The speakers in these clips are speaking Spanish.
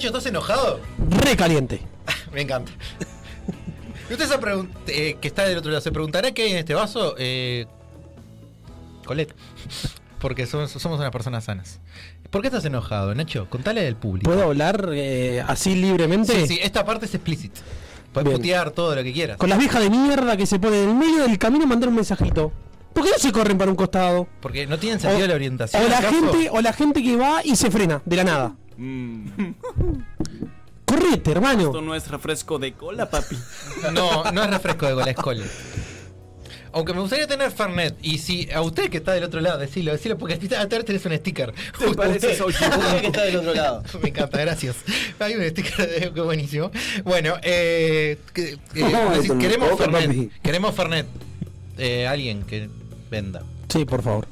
Nacho, ¿estás enojado? Re caliente. Me encanta. Y usted se eh, que está del otro lado, se preguntará qué hay en este vaso. Eh, Colette. Porque somos, somos unas personas sanas. ¿Por qué estás enojado, Nacho? Contale al público. ¿Puedo hablar eh, así libremente? Sí, sí, esta parte es explícita. Puedes Bien. putear todo lo que quieras. Con las viejas de mierda que se ponen en el medio del camino a mandar un mensajito. ¿Por qué no se corren para un costado? Porque no tienen sentido O- la orientación. O la, ¿acaso? gente, o la gente que va y se frena de la nada. Correte, hermano. Esto no es refresco de cola, papi. No, no es refresco de gola, es cole. Aunque me gustaría tener Fernet. Y si a usted que está del otro lado, decilo, decilo, porque a tal tenés un sticker. ¿Te pareces a Usted- Ojibo? que está del otro lado. Me encanta, gracias. Hay un sticker de que buenísimo. Bueno, eh, eh, queremos Fernet. Queremos Fernet. Eh, alguien que venda. Sí, por favor.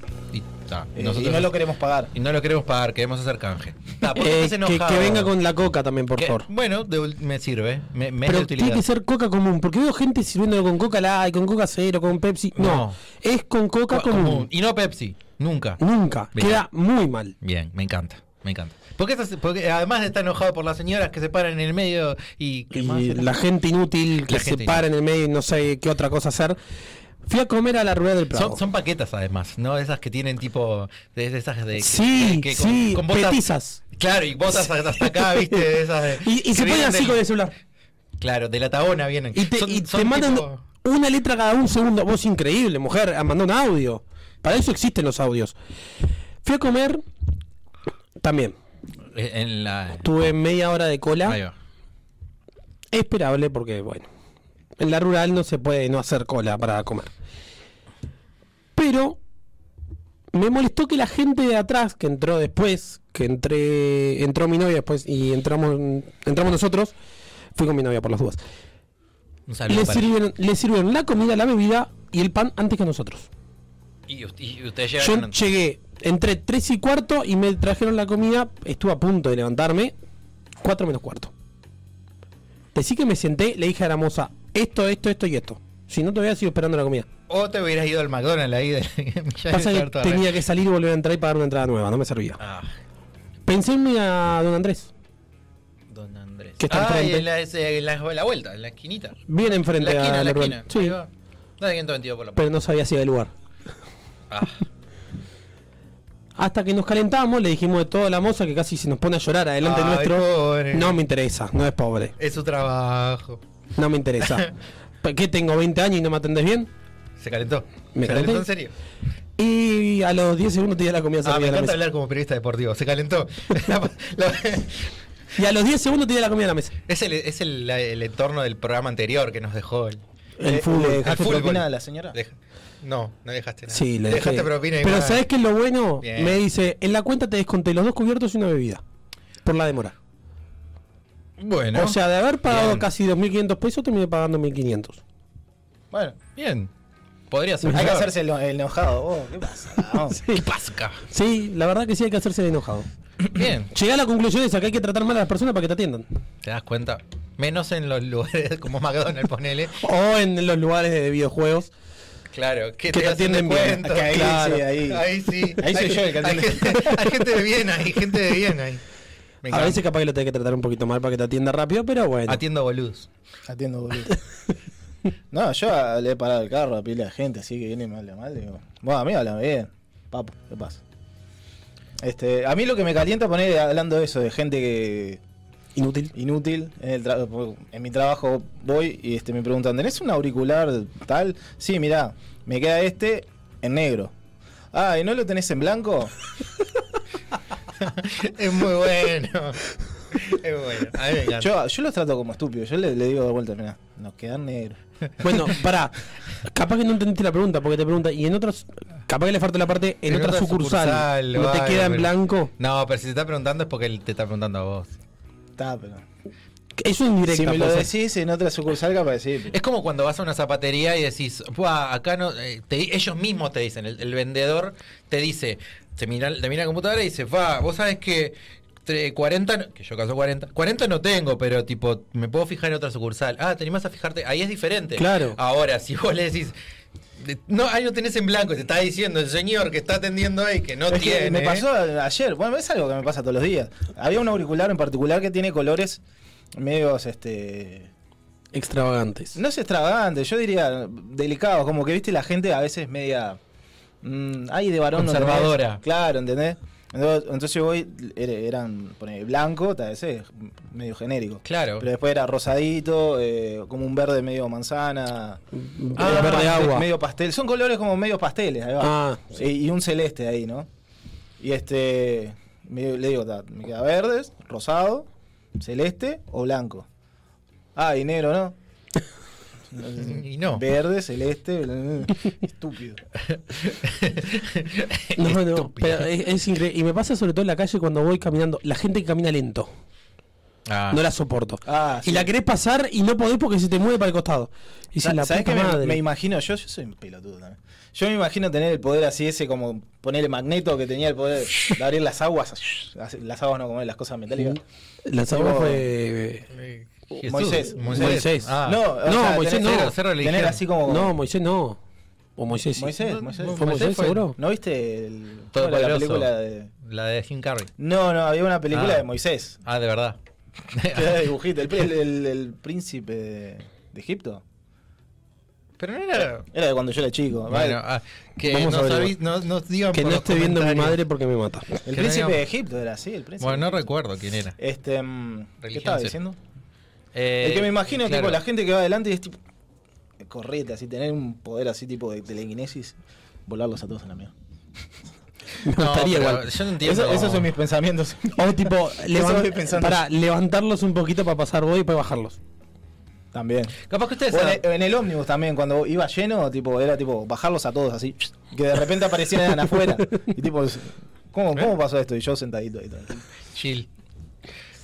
Y, ta, Eh, nosotros- y no lo queremos pagar. y no lo queremos pagar, queremos hacer canje. Ta, ¿por qué Eh, que, que venga con la coca también, por favor. Bueno, de me sirve. Me, me es de Pero tiene que ser coca común, porque veo gente sirviéndolo con coca light, con coca cero, con Pepsi. No, No. es con coca Co- común. común. Y no Pepsi. Nunca. Nunca. Bien. Queda muy mal. Bien, me encanta. Me encanta. Porque, estás- porque además está enojado por las señoras que se paran en el medio y que más Y la gente inútil que La se para en el medio y no sé qué otra cosa hacer. Fui a comer a la rueda del Prado. son, son paquetas además, ¿no? Esas que tienen tipo. De, de esas de. Sí, que- que sí, botas- petizas. Claro, y botas hasta acá, ¿viste? De esas de- Y, se ponen así del- con el celular. Claro, de la tabona vienen. Y te, Son- y te son mandan tipo- una letra cada un segundo. Vos increíble, mujer. a mandar un audio. Para eso existen los audios. Fui a comer también. eh, En la. Tuve media hora de cola. Ahí va. Esperable porque, bueno, en la rural no se puede no hacer cola para comer. Pero me molestó que la gente de atrás, que entró después, que entré, entró mi novia después y entramos, entramos nosotros, fui con mi novia por las dudas. Le sirvieron, le sirvieron la comida, la bebida y el pan antes que nosotros. Y, y Yo llegué, entré 3 y cuarto y me trajeron la comida, estuve a punto de levantarme, 4 menos cuarto. Decí que me senté, le dije a la moza, esto, esto, esto y esto. Si no te hubiera sido esperando la comida. O te hubieras ido al McDonald's ahí de. Pasa que tenía que salir y volver a entrar y pagar una entrada nueva, no me servía. Ah, Pensé en ir a Don Andrés, don Andrés. Que está ah, enfrente. en la, en la, en la vuelta, en la esquinita. bien En enfrente la esquina, a la la esquina. Sí, Ahí va. Dale 522 por la pero no sabía si era el lugar. Ah, Hasta que nos calentamos, le dijimos de toda la moza que casi se nos pone a llorar adelante Ay, nuestro. pobre. No me interesa, no es pobre. es su trabajo. No me interesa. ¿Por ¿Qué tengo 20 años y no me atendés bien? Se calentó. Me ¿Se calentó en serio? Y a los 10 segundos tenía la comida Ah, servida me en la encanta mesa. hablar como periodista deportivo. Se calentó. La- la- Y a los 10 segundos tenía la comida en la mesa. es el, es el, la- el entorno del programa anterior que nos dejó el, El ¿Le- fútbol. ¿Le dejaste fútbol. propina a la señora? Deja- No, no dejaste nada. Sí, le dejaste dejé. propina y Pero. ¿sabes qué es lo bueno? Bien. Me dice, en la cuenta te desconté los dos cubiertos y una bebida. Por la demora. Bueno. O sea, de haber pagado Bien. casi 2.500 pesos, terminé pagando 1.500. Bueno, bien. Podría ser. hay que hacerse el, el enojado. Oh, ¿Qué pasa? No. ¿Qué pasa acá? Sí, la verdad que sí hay que hacerse el enojado. Bien. Llegué a la conclusión esa que hay que tratar mal a las personas para que te atiendan. ¿Te das cuenta? Menos en los lugares como McDonald's, ponele. O en los lugares de videojuegos. Claro, que, Que te hacen atienden bien. ahí, Claro. sí, ahí. Ahí sí. Ahí soy Hay- yo el que hay atiende. gente, hay gente de bien ahí, gente de bien ahí. A veces capaz que lo tenés que tratar un poquito mal para que te atienda rápido, pero bueno. Atiendo boludos. Atiendo, boludo. No, yo le he parado el carro a pila de gente, así que viene mal de mal. Digo, bueno, a mí hablan bien. Papo, ¿qué pasa? Este, a mí lo que me calienta poner hablando de eso, de gente que Inútil. inútil. En, el en mi trabajo voy y este, me preguntan, ¿tenés un auricular tal? Sí, mirá, me queda este en negro. Ah, ¿y no lo tenés en blanco? Es muy bueno. Es bueno. A mí me encanta. Yo, yo los trato como estúpidos. Yo le, le digo de vuelta, mirá, nos quedan negros. Bueno, pará. Capaz que no entendiste la pregunta, porque te pregunta, y en otras. Capaz que le falta la parte, en, En otra, otra sucursal. sucursal, ¿No te queda en pero- blanco? No, pero si te está preguntando es porque él te está preguntando a vos. Está, pero. Eso es indirecta. Si me lo decís en otra sucursal, capaz de decir. Es como cuando vas a una zapatería y decís, "Buah, acá no. eh, te- ellos mismos te dicen, el, el vendedor te dice, te mira, te mira la computadora y dice, va, vos sabes que 40, no- que yo caso 40, 40 no tengo, pero tipo, me puedo fijar en otra sucursal. Ah, te animás a fijarte, ahí es diferente. Claro. Ahora, si vos le decís, de- no, ahí lo tenés en blanco, te está diciendo el señor que está atendiendo ahí que no Es que tiene. me pasó ayer, bueno, es algo que me pasa todos los días. Había un auricular en particular que tiene colores medios, este. Extravagantes. No es extravagante, yo diría delicados, como que viste la gente a veces media. mm, ay, de varón. ¿no Conservadora. entendés? Claro, ¿entendés? Entonces, entonces yo voy, era- eran ponele, blanco, tal vez es medio genérico. Claro. Pero después era rosadito, eh, como un verde medio manzana. Ah, medio verde pastel- agua. Medio pastel. Son colores como medio pasteles, ahí va. Ah, Y, y un celeste ahí, ¿no? Y este. me- le digo, ta, me queda verde, rosado, celeste o blanco. Ah, y negro, ¿no? Y no. Verde, celeste, bla- estúpido. No, no, Estúpido. pero es, es increíble. Y me pasa sobre todo en la calle cuando voy caminando. La gente que camina lento. Ah. No la soporto. Ah, y la querés pasar y no podés porque se te mueve para el costado. Y si la ¿Sabes puta qué me, madre. me imagino? Yo, yo soy un pelotudo también. Yo me imagino tener el poder así, ese como ponerle magneto que tenía el poder de abrir las aguas. Las aguas no como las cosas metálicas. La sabor Tipo- fue. Jesús. Moisés. Moisés. Ah. No, o No, sea, Moisés no. Ser religión. Tener así como. No, Moisés no. O Moisés sí. Moisés, Moisés. ¿Fue Moisés, fue- seguro? ¿No viste el, ¿cómo era la película de.? La de Jim Carrey. No, no, había una película Ah. de Moisés. Ah, de verdad. Era dibujito. El, el- el- el príncipe de, de Egipto. Pero no era. Era de cuando yo era chico. Bueno, ah, que Vamos averiguar. avis- no, nos digan Que no esté viendo mi madre porque me mata. el príncipe no de Egipto era así, el príncipe. Bueno, no recuerdo quién era. Este. mm, ¿Qué estaba diciendo? Eh, el que me imagino es claro. tipo la gente que va adelante y es tipo. Correte, así, tener un poder así tipo de telequinesis, volarlos a todos en la mía. Me No, gustaría pero igual. Yo no entiendo. Eso- esos son mis pensamientos. O tipo, levant- para levantarlos un poquito para pasar vos y para bajarlos. También. Capaz que ustedes. O en, saben- el, en el ómnibus también, cuando iba lleno, tipo, era tipo bajarlos a todos así, que de repente aparecieran afuera. Y tipo, ¿cómo, ¿Eh? ¿cómo pasó esto? Y yo sentadito ahí. Chill.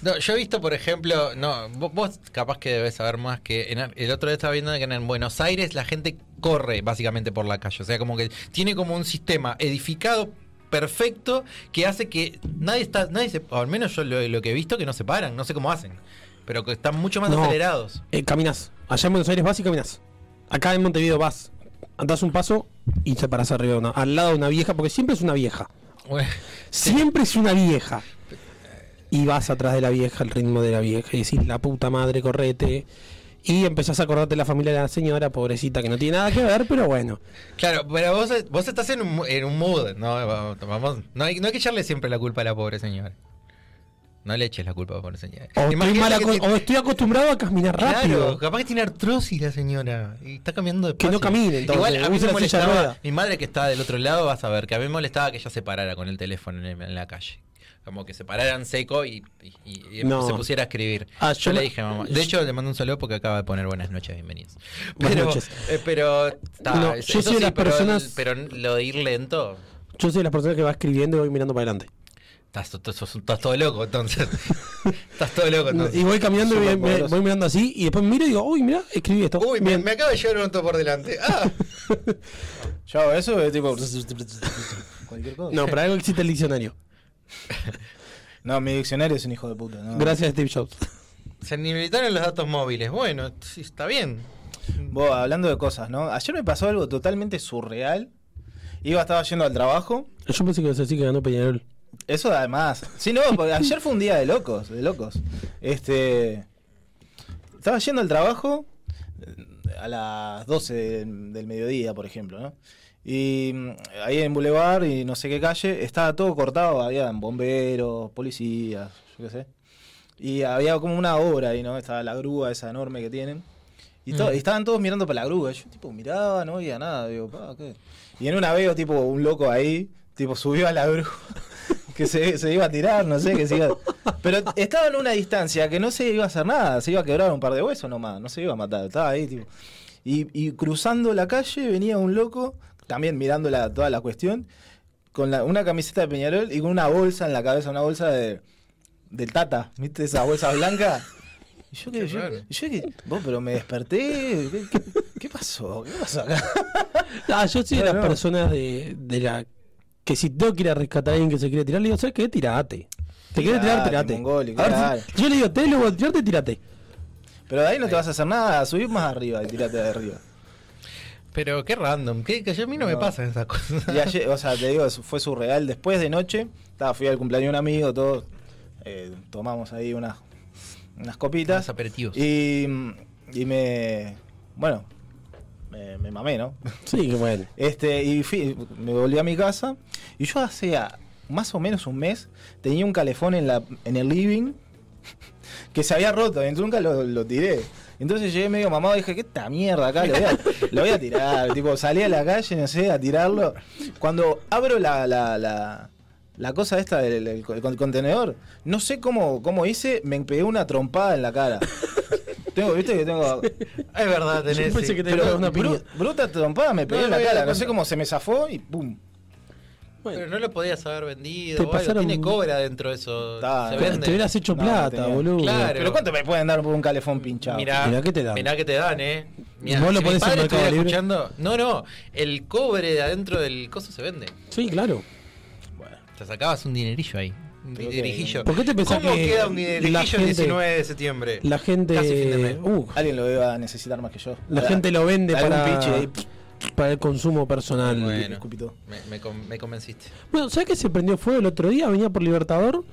No, yo he visto, por ejemplo, no, vos, vos capaz que debes saber más que en, el otro día estaba viendo que en Buenos Aires la gente corre básicamente por la calle, o sea, como que tiene como un sistema edificado perfecto que hace que nadie está, nadie se, o al menos yo lo, lo que he visto que no se paran, no sé cómo hacen, pero que están mucho más No. acelerados. Eh, caminás. Allá en Buenos Aires vas y caminás. Acá en Montevideo vas, andás un paso y te parás arriba una, al lado de una vieja, porque siempre es una vieja. Bueno, Siempre es una vieja. Y vas atrás de la vieja, el ritmo de la vieja, y decís, la puta madre, correte. Y empezás a acordarte de la familia de la señora, pobrecita, que no tiene nada que ver, pero bueno. Claro, pero vos, vos estás en un, en un mood, ¿no? Vamos, no, hay, no hay que echarle siempre la culpa a la pobre señora. No le eches la culpa a la pobre señora. O estoy, Imagínate mal que aco- ti- o estoy acostumbrado a caminar rápido. Capaz que tiene artrosis la señora y está caminando de Que no camine, entonces, Igual a mí me molestaba, mi madre que estaba del otro lado vas a ver, que a mí me molestaba que ella se parara con el teléfono en la calle. Como que se pararan seco y, y- y No. se pusiera a escribir. Ah, yo, yo le dije a mamá. De hecho, le mando un saludo porque acaba de poner buenas noches, bienvenidos. Buenas Pero, noches. eh, pero, No, yo soy de las pero, personas- pero lo de ir lento, Yo soy de las personas que va escribiendo y voy mirando para adelante. estás, estás- sos- estás todo loco, entonces. estás todo loco, entonces. Y voy cambiando y voy, mirando así y después miro y digo, uy, mira, escribí esto. Uy, me, me acaba de llevar un auto por delante. Ah, Yo hago eso, es tipo. Cualquier cosa. No, para algo existe el diccionario. No, mi diccionario es un hijo de puta. No. Gracias a Steve Jobs. se inhabilitaron los datos móviles. Bueno, sí, está bien. Vos, hablando de cosas, ¿no? Ayer me pasó algo totalmente surreal. Iba, estaba yendo al trabajo. Yo pensé que ibas a decir que ganó Peñarol. Eso además. Sí, no, porque ayer fue un día de locos, de locos. Este. Estaba yendo al trabajo eh, a las 12 del, del mediodía, por ejemplo, ¿no? Y mm, ahí en Boulevard y no sé qué calle, estaba todo cortado, había bomberos, policías, yo qué sé. Y había como una obra ahí, ¿no? Estaba la grúa esa enorme que tienen. Y, to- y estaban todos mirando para la grúa. Yo, tipo, miraba, no veía nada. Digo, pa, ¿qué? Y en una veo, tipo, un loco ahí, tipo, subió a la grúa. que se, se iba a tirar, no sé, que se iba... Pero estaba en una distancia que no se iba a hacer nada. Se iba a quebrar un par de huesos nomás. No se iba a matar. Estaba ahí, tipo... Y, y cruzando la calle venía un loco, también mirando la- toda la cuestión, con la- una camiseta de Peñarol y con una bolsa en la cabeza, una bolsa de del Tata, ¿viste esa bolsa blanca? Y yo que, Qué yo, yo que, vos, pero me desperté, ¿qué, qué, qué pasó? ¿Qué pasó acá? Ah, yo soy de las no. personas de, de la que si tengo que ir a rescatar a alguien que se quiere tirar, le digo, ¿sabes qué? Tirate. ¿Te quieres tirar? Tirate, mongólico, A ver, claro. si- yo le digo, te lo tirarte, tirate. Pero de ahí no te vas a hacer nada, subir más arriba y tirate de arriba. Pero qué random, que, que a mí no, me pasan esas cosas. Y ayer, o sea, te digo, fue surreal. Después de noche, estaba, fui al cumpleaños de un amigo, todos eh, tomamos ahí unas, unas copitas. Unos aperitivos. Y, y me. Bueno, me, me mamé, ¿no? Sí, que bueno. Este, y fui- me volví a mi casa. Y yo hace ah, más o menos un mes tenía un calefón en, la, en el living que se había roto. Y nunca lo, lo tiré. Entonces llegué medio mamado y dije, ¿qué esta mierda acá? Lo voy a, lo voy a tirar. tipo, salí a la calle, no sé, a tirarlo. Cuando abro la, la, la, la cosa esta del el- el contenedor, no sé cómo, cómo hice, me pegué una trompada en la cara. Tengo, viste que tengo. Es verdad, tenés. Yo pensé sí. que te Pero pegó una piña. bru- bruta trompada me pegué No, en la cara. No sé cómo se me zafó y ¡pum! Pero no lo podías haber vendido. Te pasaron- Tiene cobre adentro eso. Ta, se no, Te vende. hubieras hecho No, plata, boludo. Claro. Pero ¿cuánto me pueden dar por un calefón pinchado? Mirá, Mirá que te dan. Mirá que te dan, eh. Mirá, ¿Vos lo si mi padre Libre? escuchando. No, no. El cobre de adentro del coso se vende. Sí, claro. Bueno, Te sacabas un dinerillo ahí. Un Pero dinerijillo. ¿Por qué te pensás ¿Cómo que queda un la dinerijillo el gente- 19 de septiembre? La gente. Casi fin de mes. uh, alguien lo iba a necesitar más que yo. la gente lo vende para, pinche ahí, para el consumo personal. Bueno. Me, me con- me convenciste. Bueno, ¿sabes que se prendió fuego el otro día? Venía por Libertador.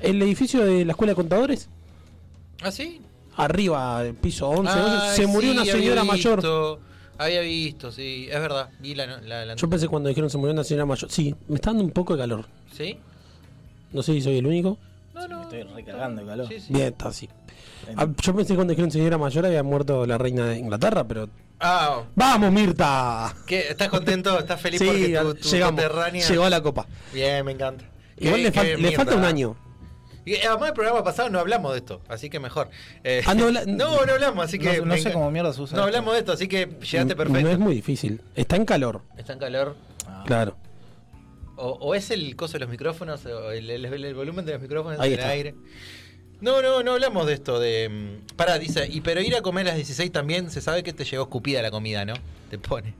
El edificio de la Escuela de Contadores. ¿Ah, sí? Arriba, el piso 11. no sé, Ay, se murió sí, una señora había mayor. Había visto, sí. Es verdad. La, la, la- Yo pensé cuando dijeron se murió una señora mayor. Sí, me está dando un poco de calor. ¿Sí? No sé si soy el único. No, no. estoy recargando de calor. Sí, sí. Bien, está así. Ah, yo pensé cuando dijeron señora mayor había muerto la reina de Inglaterra, pero. Ah, ¡Vamos, Mirta! ¿qué? ¿Estás contento? ¿Estás feliz Sí, porque tu, tu llegamos. conterránea- Llegó a la copa. Bien, me encanta. Igual Qué- le, fal- qué le mierda. falta un año. Y además el programa pasado no hablamos de esto, así que mejor. Eh, Ah, no habla- no, no hablamos, así que. No- no me sé enca- cómo mierda se usa No esto. hablamos de esto, así que llegaste No perfecto. es muy difícil. Está en calor. Está en calor. Ah. Claro. O, o es el coso de los micrófonos, o el, el- el volumen de los micrófonos Ahí en el aire. No, no, no hablamos de esto de. mm, Pará, dice, y pero ir a comer a las 16 también se sabe que te llegó escupida la comida, ¿no? Te pone.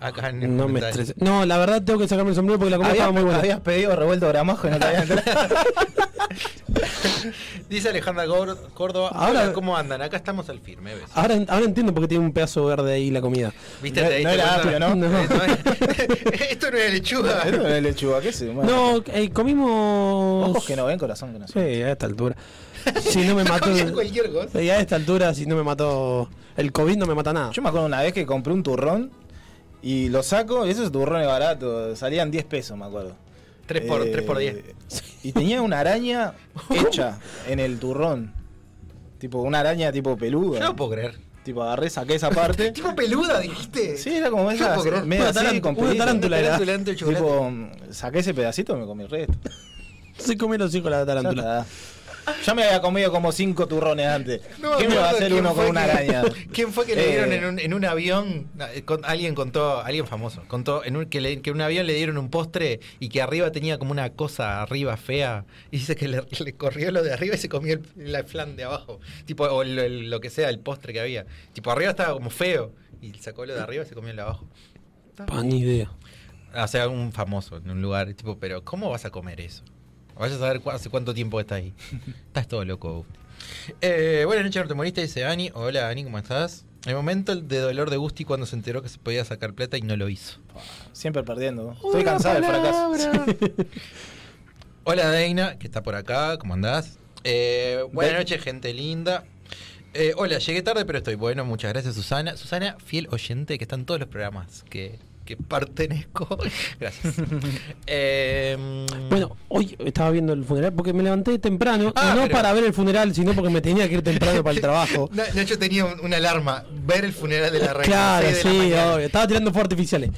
Acá en el No me. No, la verdad tengo que sacarme el sombrero porque la comida estaba muy buena. habías pedido revuelto gramajo y no te habían entrado. Dice Alejandra Córdoba. Ahora- ¿cómo andan? Acá estamos al firme, ¿ves? Ahora, ahora entiendo por qué tiene un pedazo verde ahí la comida. ¿Viste? No- ¿Te no era apio, ¿no? No. Esto, es- esto no es lechuga. Esto no es lechuga, ¿qué sé? Bueno. No, eh, comimos. Ojos que no ven, corazón que no Sí, a esta altura. Si no me mató. Cualquier cosa. Sí, a esta altura, si no me mató. El COVID no me mata nada. Yo me acuerdo una vez que compré un turrón y lo saco, y esos turrones baratos, salían 10 pesos, me acuerdo. 3 por, Eh, 3 por 10. Y tenía una araña hecha en el turrón. Tipo, una araña tipo peluda. Yo no puedo creer. Tipo, agarré, saqué esa parte. Tipo peluda, dijiste. Sí, era como esa, Una así, tarántula- con una pelito. tarántula era. Tarántula dentro del chocolate. Tipo, saqué ese pedacito y me comí el resto. Se come los hijos la tarántula. Ya me había comido como cinco turrones antes. No ¿Qué me va a hacer uno con una que- araña? ¿Quién fue que le Eh, dieron en un, en un avión? con- alguien contó, alguien famoso, contó en un, que, le- que en un avión le dieron un postre y que arriba tenía como una cosa arriba fea. Y dice que le, le corrió lo de arriba y se comió el, la flan de abajo. Tipo, o el- el- lo que sea, el postre que había. Tipo, arriba estaba como feo. Y sacó lo de arriba y se comió el de abajo. Pa, ni idea. O sea, un famoso en un lugar. Tipo, pero ¿cómo vas a comer eso? Vaya a saber cu- hace cuánto tiempo está ahí. Estás todo loco. Eh, buenas noches, no te moriste, dice Ani. Hola, Ani, ¿cómo estás? El momento de dolor de Gusti cuando se enteró que se podía sacar plata y no lo hizo. Siempre perdiendo. Estoy cansado del fracaso. Hola, Deina, que está por acá. ¿Cómo andás? Eh, buenas noches, gente linda. Eh, hola, llegué tarde, pero estoy bueno. Muchas gracias, Susana. Susana, fiel oyente que está en todos los programas que, que pertenezco. Gracias. Eh, Bueno, hoy estaba viendo el funeral porque me levanté temprano. Ah, no pero- para ver el funeral, sino porque me tenía que ir temprano para el trabajo. Na- Nacho tenía un- una alarma, ver el funeral de la reina. Claro, sí, obvio. Estaba tirando fuegos artificiales.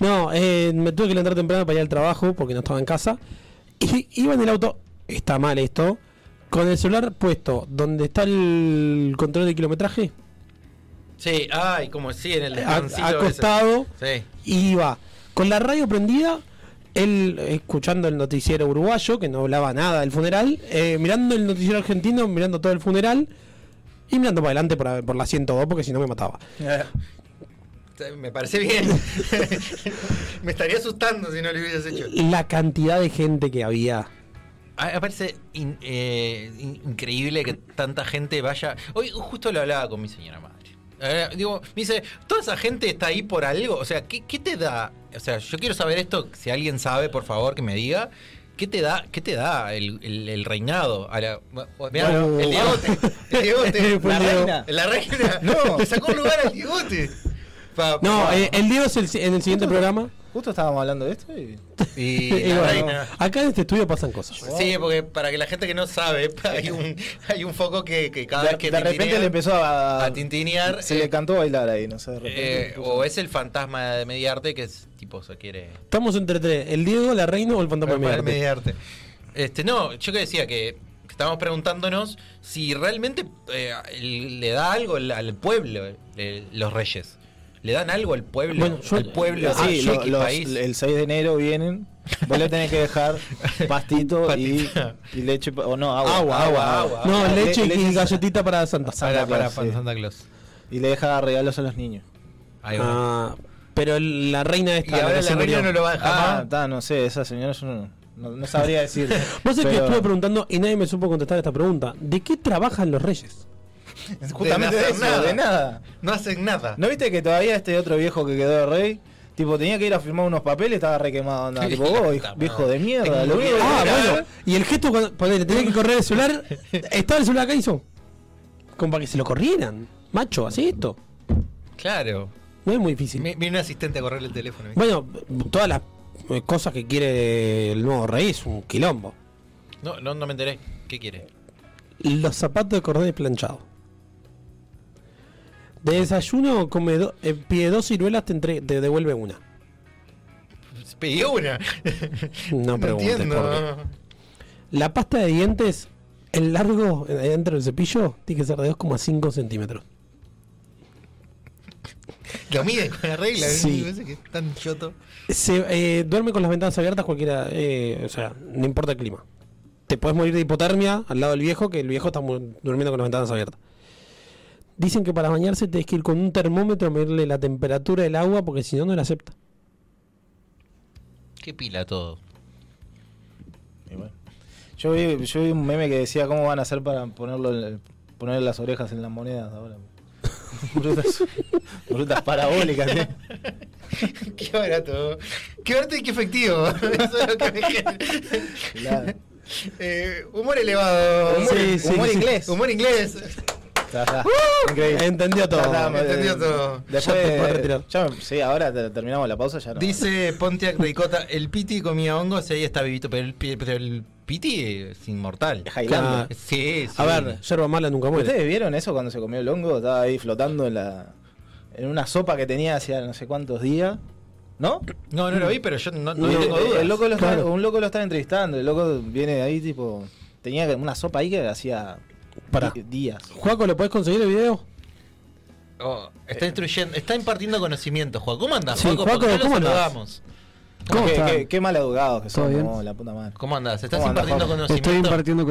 No, eh, me tuve que levantar temprano para ir al trabajo porque no estaba en casa. Y iba en el auto, está mal esto, con el celular puesto donde está el control de kilometraje, Sí, ay, como sí, en el acostado. Sí. iba con la radio prendida, él escuchando el noticiero uruguayo, que no hablaba nada del funeral, eh, mirando el noticiero argentino, mirando todo el funeral. Y mirando para adelante por, por la 102 porque si no me mataba. Me parece bien. me estaría asustando si no lo hubieras hecho. La cantidad de gente que había. A mí me parece in- eh, in- increíble que tanta gente vaya. Hoy justo lo hablaba con mi señora madre. Eh, digo, me dice, ¿toda esa gente está ahí por algo? O sea, ¿qué, qué te da? O sea, yo quiero saber esto, si alguien sabe, por favor, que me diga. ¿Qué te da, qué te da el, el- el reinado? A la- mirá, Bueno. el Diegote. El Diegote. Fue La reina. La reina. No. Le sacó un lugar al Diegote. Pa- No, pa- eh, el Diego es el- en el siguiente programa. Justo estábamos hablando de esto y. y bueno, acá en este estudio pasan cosas. Sí, porque para que la gente que no sabe, hay un, hay un foco que, que cada De, vez que de repente le empezó a. a tintinear. Se eh, le cantó bailar ahí, no sé. De repente. eh, o es el fantasma de Mediarte que es tipo se quiere. Estamos entre tres: el Diego, la reina o el fantasma de Mediarte. Este, no, yo que decía que estábamos preguntándonos si realmente eh, le da algo al, al pueblo eh, los reyes. ¿Le dan algo al pueblo? Bueno, yo- al pueblo, Ah, sí, lo- los- país. el 6 de enero vienen. Vos le tenés que dejar pastito y, leche. O no, agua. Agua, agua, agua. No, leche le- y leche- galletita para Santa. Santa para, Claus, para sí. Santa Claus. Y le deja regalos a los niños. Ahí va. Ah, pero la reina y esta. ahora la reina no lo va a dejar Ah, está, no sé, esa señora yo no, no, no sabría decir. Vos sabés que estuve preguntando y nadie me supo contestar esta pregunta. ¿De qué trabajan los reyes? Justamente de de, no eso, nada. de nada. No hacen nada. ¿No viste que todavía este otro viejo que quedó de rey? Tipo, tenía que ir a firmar unos papeles, estaba re quemado. Andaba. Tipo, vos, viejo de mierda. Lo único Ah, bueno. Y el gesto cuando ponele, tenía que correr el celular. ¿Estaba el celular acá hizo? Como para que se lo corrieran. Macho, así esto. Claro. No es muy difícil. Viene un asistente a correrle el teléfono. Bueno, todas las eh, cosas que quiere el nuevo rey es un quilombo. No, no, no me enteré. ¿Qué quiere? Los zapatos de cordón planchado. De desayuno come do- eh, pide dos ciruelas, te, entre- te devuelve una. Pidió una. No preguntes entiendo. por qué. La pasta de dientes, el largo eh, dentro del cepillo, tiene que ser de 2,5 centímetros. Lo mide con la regla. Sí. que es tan choto. Se eh, duerme con las ventanas abiertas cualquiera, eh, o sea, no importa el clima. te puedes morir de hipotermia al lado del viejo, que el viejo está durmiendo con las ventanas abiertas. Dicen que para bañarse tenés que ir con un termómetro a medirle la temperatura del agua porque si no, no la acepta. Qué pila todo. Y bueno. Yo vi, yo vi un meme que decía cómo van a hacer para ponerlo en- poner las orejas en las monedas ahora. brutas, brutas parabólicas. ¿sí? Qué barato. Qué barato y qué efectivo. Eso es lo que me. Claro. Eh, humor elevado. Humor- Sí, sí, humor sí. inglés. Humor inglés. Está. Increíble. Entendió todo. Está, Entendió eh, todo. Después, Ya te puedes retirar. ya me- sí, ahora te- terminamos la pausa, ya no. Dice Pontiac Ricota, el Piti comía hongos y ahí está vivito, pero el, pero el Piti es inmortal. Claro. Sí, sí. A ver, yerba mala nunca muere. ¿Ustedes vieron eso cuando se comió el hongo? Estaba ahí flotando en la en una sopa que tenía hacía no sé cuántos días. ¿No? No, no lo vi, pero yo no, tengo dudas. el loco lo estaba- Claro. un loco lo estaba entrevistando. El loco viene de ahí, tipo. Tenía una sopa ahí que hacía Pará. di- días. Juaco, ¿lo podés conseguir el video? Oh, está instruyendo, está impartiendo conocimiento, Juan. ¿Cómo andás, Sí, Juaco? Juaco, ¿Por qué no ¿cómo andás? saludamos? ¿Cómo qué, qué- qué mal educados que ¿Todo son, bien? no, la puta madre. ¿Cómo andás? ¿Estás ¿Cómo andás, impartiendo Juaco? conocimiento? Estoy impartiendo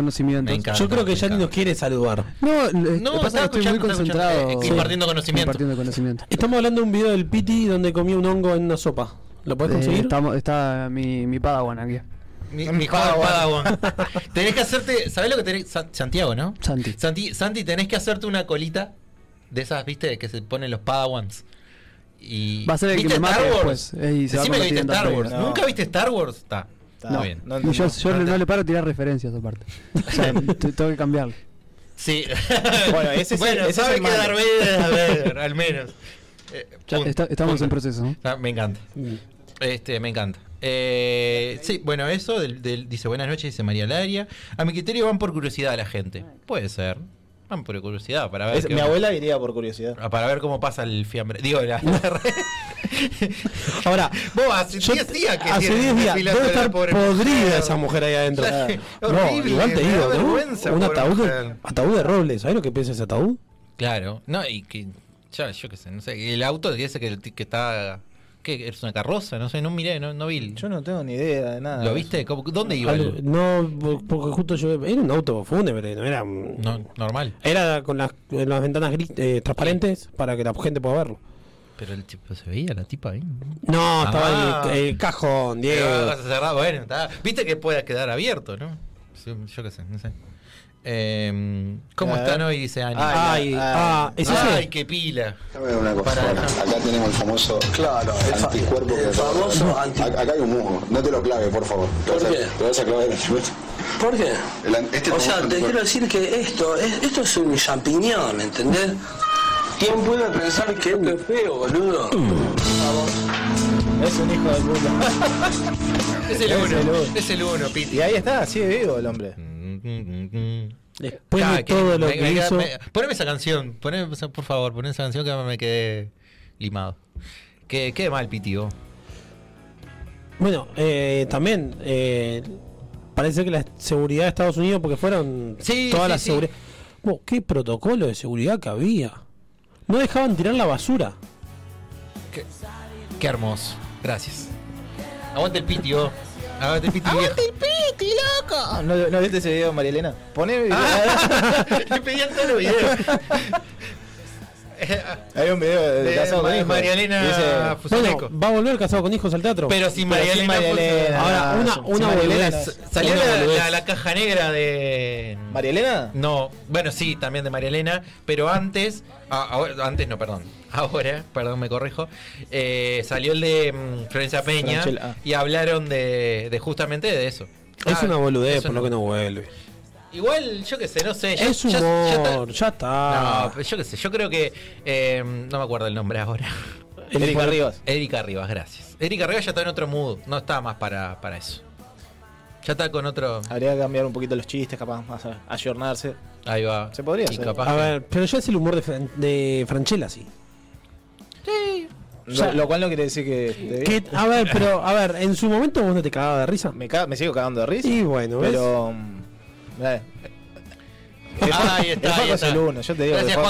encanta. Yo creo que ya ni nos quiere saludar. No, le- No, pasa que estoy muy concentrado. eh, impartiendo conocimiento. Impartiendo conocimiento. Estamos hablando de un video del Piti donde comió un hongo en una sopa. ¿Lo podés Eh, conseguir? estamos- está mi, mi Padawan aquí. Mi, mi joven Padawan. tenés que hacerte, ¿sabés lo que tenés? Sa- Santiago, ¿no? Santi. Santi, Santi, tenés que hacerte una colita de esas, ¿viste? Que se ponen los Padawans. Y, Va a ser el que ¿viste me mate Star Wars? después, se Decime que viste Star Wars. No. ¿Nunca viste Star Wars? Está. Está Muy bien. no Y yo, yo no le paro a tirar referencias aparte. O sea, te- tengo que cambiarle. Sí. Bueno, ese bueno, ese es sabe que. Darth Vader, a ver, al menos. Eh, Ya punto, está- estamos en proceso. ¿no? Ah, me encanta. Mm. Este, me encanta. Eh, sí, bueno, eso del, del- dice buenas noches, dice María Laria. A mi criterio van por curiosidad a la gente. Puede ser. Van por curiosidad para ver Es- mi abuela iría por curiosidad. Ah, Para ver cómo pasa el fiambre. Digo, la. Ahora, Vos hace yo- 10 días que hace tienen 10 días debe estar pobre podrida esa mujer ahí adentro. No, Horrible, igual te digo, ¿no? un ataúd, ataúd de roble, ¿sabes lo que piensa ese ataúd? Claro, no, y que. Ya, yo qué sé, no sé. El auto que, que está. ¿Qué? ¿Es una carroza? No sé, no miré, no, no vi. Yo no tengo ni idea de nada. ¿Lo viste? ¿Cómo- ¿Dónde iba? El- no, porque justo yo era un auto fúnebre, no era No, normal. era con las, las ventanas gris, eh, transparentes para que la gente pueda verlo. Pero el tipo se veía, la tipa ahí. No, estaba Ah. el, el cajón, Diego. Bueno, está. Viste que puede quedar abierto, ¿no? Yo qué sé, no sé. Eh, ¿Cómo A están hoy? Dice Ani. Ay, Ay, ah, ¿es ese? Ay, qué pila. Una cosa. Para- Bueno, acá tenemos el famoso Claro, el anticuerpo el de- famoso anti- Acá hay un musgo. No te lo clave, por favor. Te ¿Por vas a- qué? Te vas a clavar el ¿Por qué? El este o sea, te quiero decir que esto es, esto es un champiñón, ¿entendés? ¿Quién puede pensar que esto es feo, boludo? Es un hijo del puta. Es el Es uno. el uno. Es el uno, Piti. y ahí está, sigue vivo el hombre. Después de todo lo me- que me- hizo. me- poneme esa canción. Poneme, esa- por favor, poneme esa canción que me quedé limado. Qué, qué mal, Piti, vos. Bueno, eh, también eh, parece que la seguridad de Estados Unidos, porque fueron Sí, todas sí, las sí. seguridad. Vos, qué protocolo de seguridad que había. No dejaban tirar la basura. Qué, qué hermoso. Gracias. Aguante el Piti. Aguante el Piti, viejo. Ah, ¿No, ¿No viste ese video, María Elena? Poné. Ah, Le pedían todos los videos. Hay un video de, De casado con hijos. María Elena Bueno, va a volver casado con hijos al teatro. Pero sin María Elena. Ahora, una, una María. Elena. Salió Una la, la- la caja negra de. ¿María Elena? No, bueno, sí, también de María Elena, pero antes, ah, ahora- antes no, perdón, ahora, perdón, me corrijo, eh, salió el de mm, Florencia Peña Franchella, ah. y hablaron de, de justamente de eso. Es Ah, una boludez, por lo que no vuelve. Igual, yo qué sé, no sé. ya- Es humor, ya ya está. No, pero yo qué sé, yo creo que, eh, no me acuerdo el nombre ahora. Erika Rivas. Erika Rivas, gracias. Erika Rivas ya está en otro mood, no está más para, para eso. Ya está con otro... Habría que cambiar un poquito los chistes, capaz, más a- ayornarse. Ahí va. Se podría hacer. capaz A que- ver, pero ya es el humor de, Fran- de Franchella, sí. Lo, sea, lo cual no quiere decir que. Que, a ver, pero, a ver, en su momento vos no te cagabas de risa. Me, me sigo cagando de risa. Y bueno, ¿ves? pero. mm, eh, el, Ah, ahí el está, Juaco ahí es está. el uno, yo te digo. Gracias, el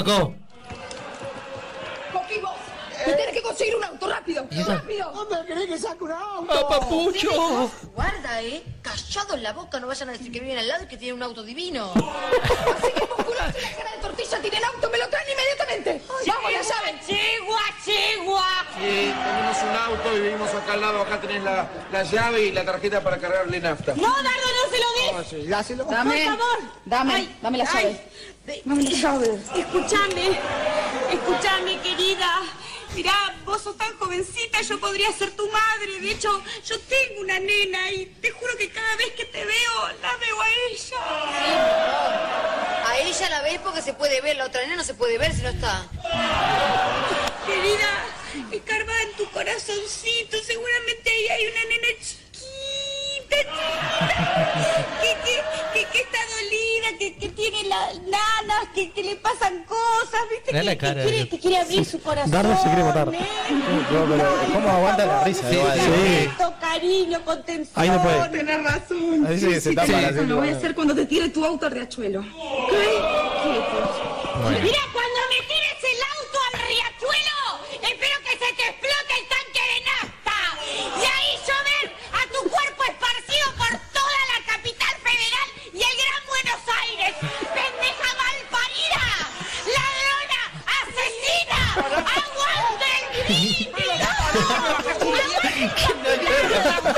conseguir un auto. rápido, rápido. ¿Dónde querés que saque un auto? ¡Ah, papucho! Guarda, eh. Callado en la boca, no vayan a decir que viven al lado y que tienen un auto divino. Así que músculo, tiene cara de tortilla, tiene el auto, me lo traen inmediatamente. Vamos, la llave. Chigua, chigua. Sí, tenemos un auto y vivimos acá al lado. Acá tenés la, la llave y la tarjeta para cargarle nafta. No, Dardo, no se lo des. Ah, sí, dáselo. Dame, Por favor. dame, Ay, dame la ay. llave. Dame la llave. Escúchame, escúchame, querida. Mirá, vos sos tan jovencita, yo podría ser tu madre. De hecho, yo tengo una nena y te juro que cada vez que te veo, la veo a ella. A ella la ves porque se puede ver, la otra nena no se puede ver si no está. Querida, escarba en tu corazoncito, seguramente ahí hay una nena que, que, que, que está dolida, que, que tiene las nanas, que, que le pasan cosas, ¿viste? Que, la que cara quiere, de- que quiere abrir su corazón. Dardo se quiere matar. ¿eh? No, pero ¿cómo aguanta la risa? Sí, sí. Cariño, contención. Ahí no puede. Tenés razón. Ahí sí que se tapa la Eso lo voy a hacer cuando te tire tu auto al riachuelo. Sí, pues. Mira, cuando me tires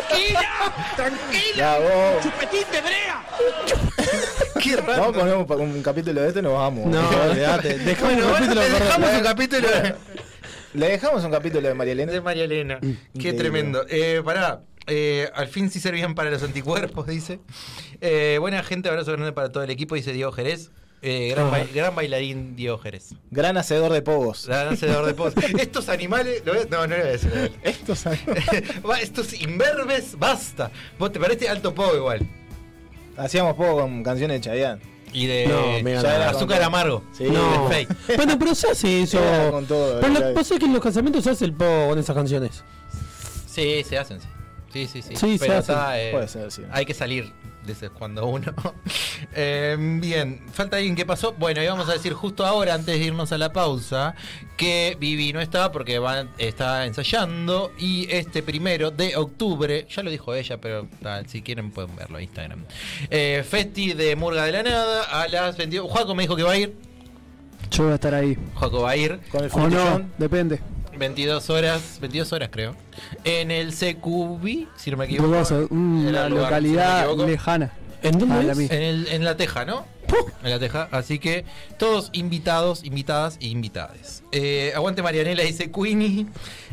grito! Ya, vos. ¡Chupetín de brea! ¡Qué raro! Vamos a poner un, capítulo de este y nos vamos. No, olvidate. Dejamos Bueno, un capítulo le de dejamos correr. un capítulo de, Le dejamos un capítulo de María Elena. de María Elena. Qué Increíble. tremendo. Eh, pará. eh, al fin sí servían para los anticuerpos, dice. Eh, buena gente, abrazo grande para todo el equipo, dice Diego Jerez. Eh, gran, Ah. bai- gran bailarín Diego Jerez. Gran hacedor de pogos. Gran hacedor de post. Estos animales. No, no lo voy a decir. Estos Va, Estos imberbes, basta. Vos te parece alto pogo igual. Hacíamos poco con canciones de Chayanne. Y de No, me Ya ganaron. era azúcar con- amargo. Sí. No. Bueno, pero se hace eso. Era con todo, pero lo que pasa es que en los casamientos se hace el pogo con esas canciones. Sí, se hacen, sí. Sí, sí, sí. Sí, se Pero hacen. está, eh, Puede ser, sí. Hay que salir ese cuando uno. Eh, bien, falta alguien que pasó. Bueno, y vamos a decir justo ahora, antes de irnos a la pausa, que Vivi no está porque va, está ensayando. Y este primero de octubre, ya lo dijo ella, pero ah, si quieren pueden verlo en Instagram. Eh, Festi de Murga de la Nada a las 22. Juaco me dijo que va a ir. Yo voy a estar ahí. Juaco va a ir. Con el O no, depende. 22 horas, 22 horas creo. En el CQB, si no me equivoco. Dudoso, Era una lugar, si no me localidad equivoco. lejana. ¿En dónde Ah, la es? mía. En, el- en la Teja, ¿no? En la Teja. Así que todos invitados, invitadas e invitades. Eh, aguante Marianela, dice Queenie.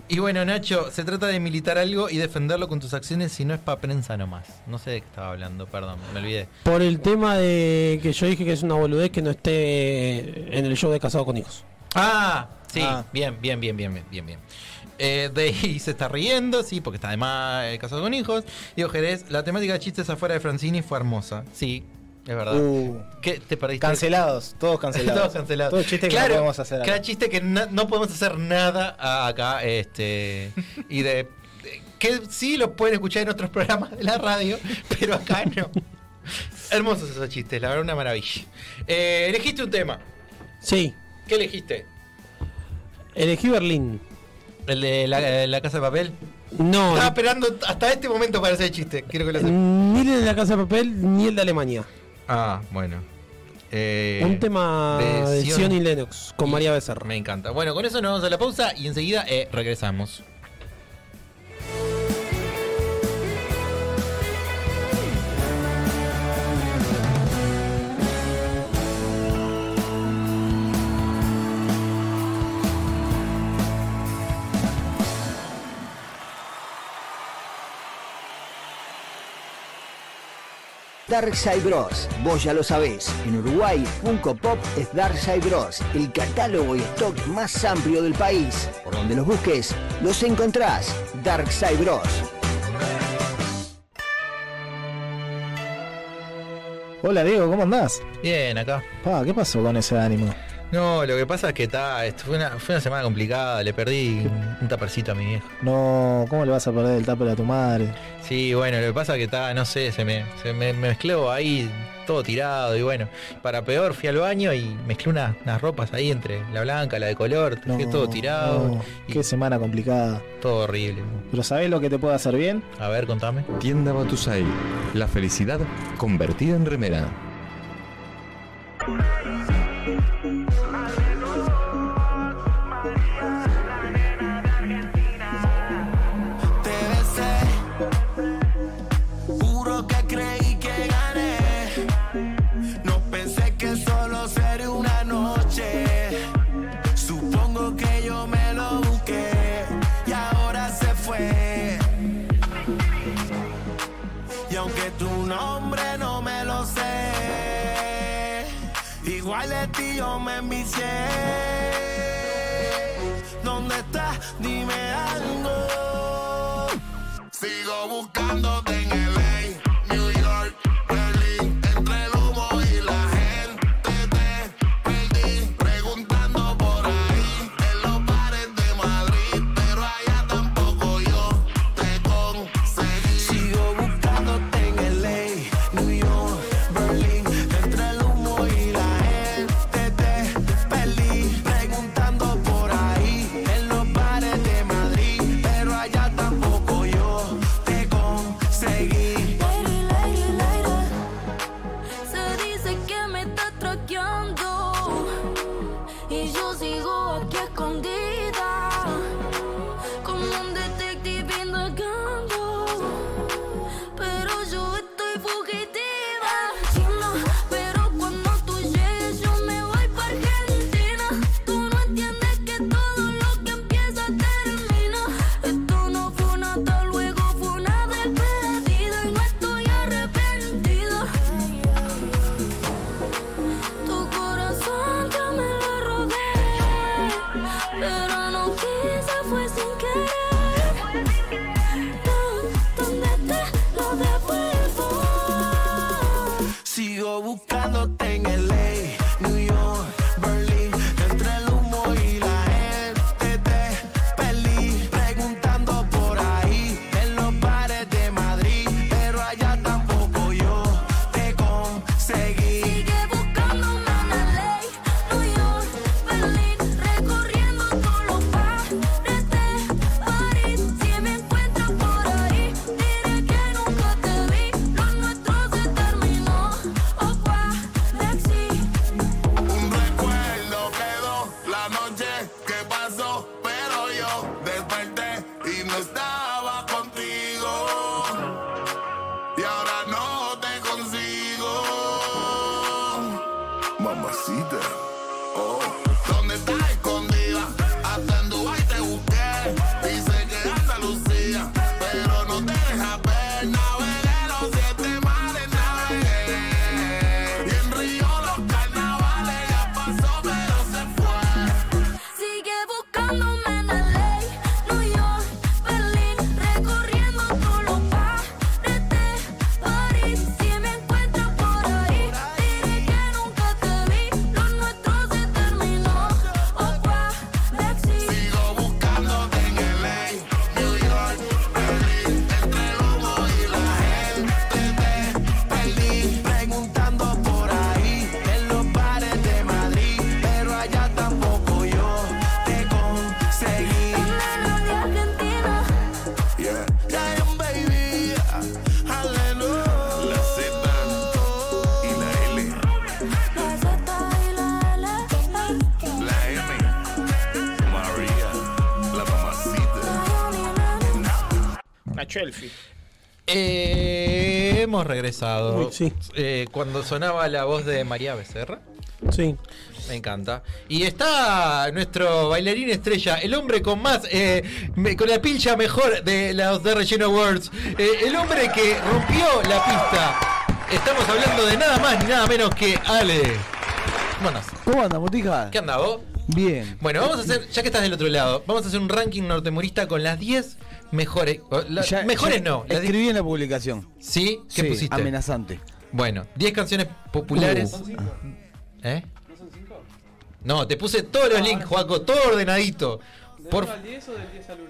Y bueno, Nacho, se trata de militar algo y defenderlo con tus acciones si no es para prensa nomás. No sé de qué estaba hablando, perdón, me olvidé. Por el tema de que yo dije que es una boludez que no esté en el show de Casado con Hijos. Ah, sí, Ah. bien, bien, bien, bien, bien, bien, bien. Eh, de ahí se está riendo, sí, porque está además eh, casado con hijos. Digo, Jerez, la temática de chistes afuera de Francini fue hermosa. Sí, es verdad. Uh, ¿Qué te perdiste? cancelados, todos cancelados. Todos cancelados. Todos chistes que Claro, no podemos hacer acá. Cada chiste que na- no podemos hacer nada acá. Este, y de. Que sí los pueden escuchar en otros programas de la radio, pero acá no. Hermosos esos chistes, la verdad, una maravilla. Eh, elegiste un tema. Sí, ¿Qué elegiste? Elegí Berlín. ¿El de la, la casa de papel? No, Estaba esperando hasta este momento para hacer el chiste. Quiero que lo ni el de la Casa de Papel ni el de Alemania. Ah, bueno. Eh, Un tema de Sion- Sion y Lennox con y- María Becerra. Me encanta. Bueno, con eso nos vamos a la pausa y enseguida eh, regresamos. Darkside Bros. Vos ya lo sabés. En Uruguay, Funko Pop es Darkside Bros. El catálogo y stock más amplio del país. Por donde los busques, los encontrás. Darkside Bros. Hola Diego, ¿cómo andás? Bien, acá. Pa, ¿qué pasó con ese ánimo? No, lo que pasa es que está, esto fue, una, fue una semana complicada, le perdí un, tapercito a mi vieja. No, ¿cómo le vas a perder el tupper a tu madre? Sí, bueno, lo que pasa es que está, no sé, se me, se me mezcló ahí todo tirado. Y bueno, para peor fui al baño y mezclé una- unas ropas ahí entre la blanca, la de color, dejé todo tirado. no, qué semana complicada. Todo horrible. Pero ¿sabés lo que te puede hacer bien? A ver, contame. Tienda Batusai. La felicidad convertida en remera. Me envicié. ¿Dónde estás? Dime algo. Sigo buscándote Chelsea. Eh, hemos regresado. Uy, sí. Eh, cuando sonaba la voz de María Becerra. Sí. Me encanta. Y está nuestro bailarín estrella, el hombre con más, eh, me- con la pilcha mejor de los de Relleno Awards, eh, el hombre que rompió la pista. Estamos hablando de nada más ni nada menos que Ale. ¿Cómo andás? ¿Cómo anda, Motija? ¿Qué anda vos? Bien. Bueno, vamos a hacer, ya que estás del otro lado, vamos a hacer un ranking nortemurista con las 10 mejores. o la- Ya- mejores ya no. las 10 Escribí en la publicación. ¿Sí? ¿Qué Sí, pusiste? Amenazante. Bueno, 10 canciones populares. Uh. ¿Eh? No, te puse todos los links, Juaco, todo ordenadito. Por-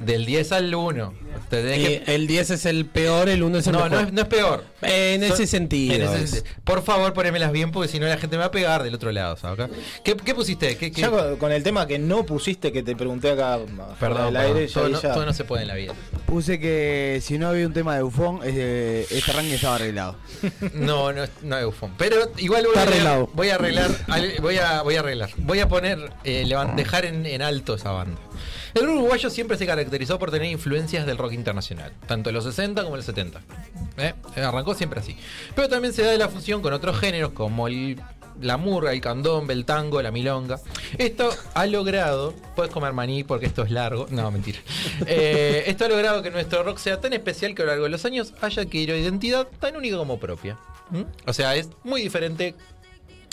del 10 al 1. Te tenés Eh, que- el 10 es el peor, el 1 es el no, mejor. no es, no es peor. En Son- ese sentido. en ese es. sentido. Por favor, ponémelas bien porque si no la gente me va a pegar del otro lado. ¿sabes? ¿Qué, qué pusiste? ¿Qué, qué? Ya con, con el tema que no pusiste que te pregunté acá fuera Perdón, del perdón. aire, ya todo, ahí no, ya- todo no se puede en la vida. Puse que si no había un tema de bufón, eh, este ranking estaba arreglado. No, no, no es bufón. Pero igual voy Está a, arreglar, arreglado. voy a arreglar. al- Voy a, voy a arreglar. Voy a poner, eh, dejar en, en alto esa banda. El uruguayo siempre se caracterizó por tener influencias del rock internacional, tanto en los 60 como en los 70. ¿Eh? Arrancó siempre así. Pero también se da de la fusión con otros géneros como el, la murga, el candombe, el tango, la milonga. Esto ha logrado, puedes comer maní porque esto es largo, no, mentira. Eh, esto ha logrado que nuestro rock sea tan especial que a lo largo de los años haya adquirido identidad tan única como propia. ¿Mm? O sea, es muy diferente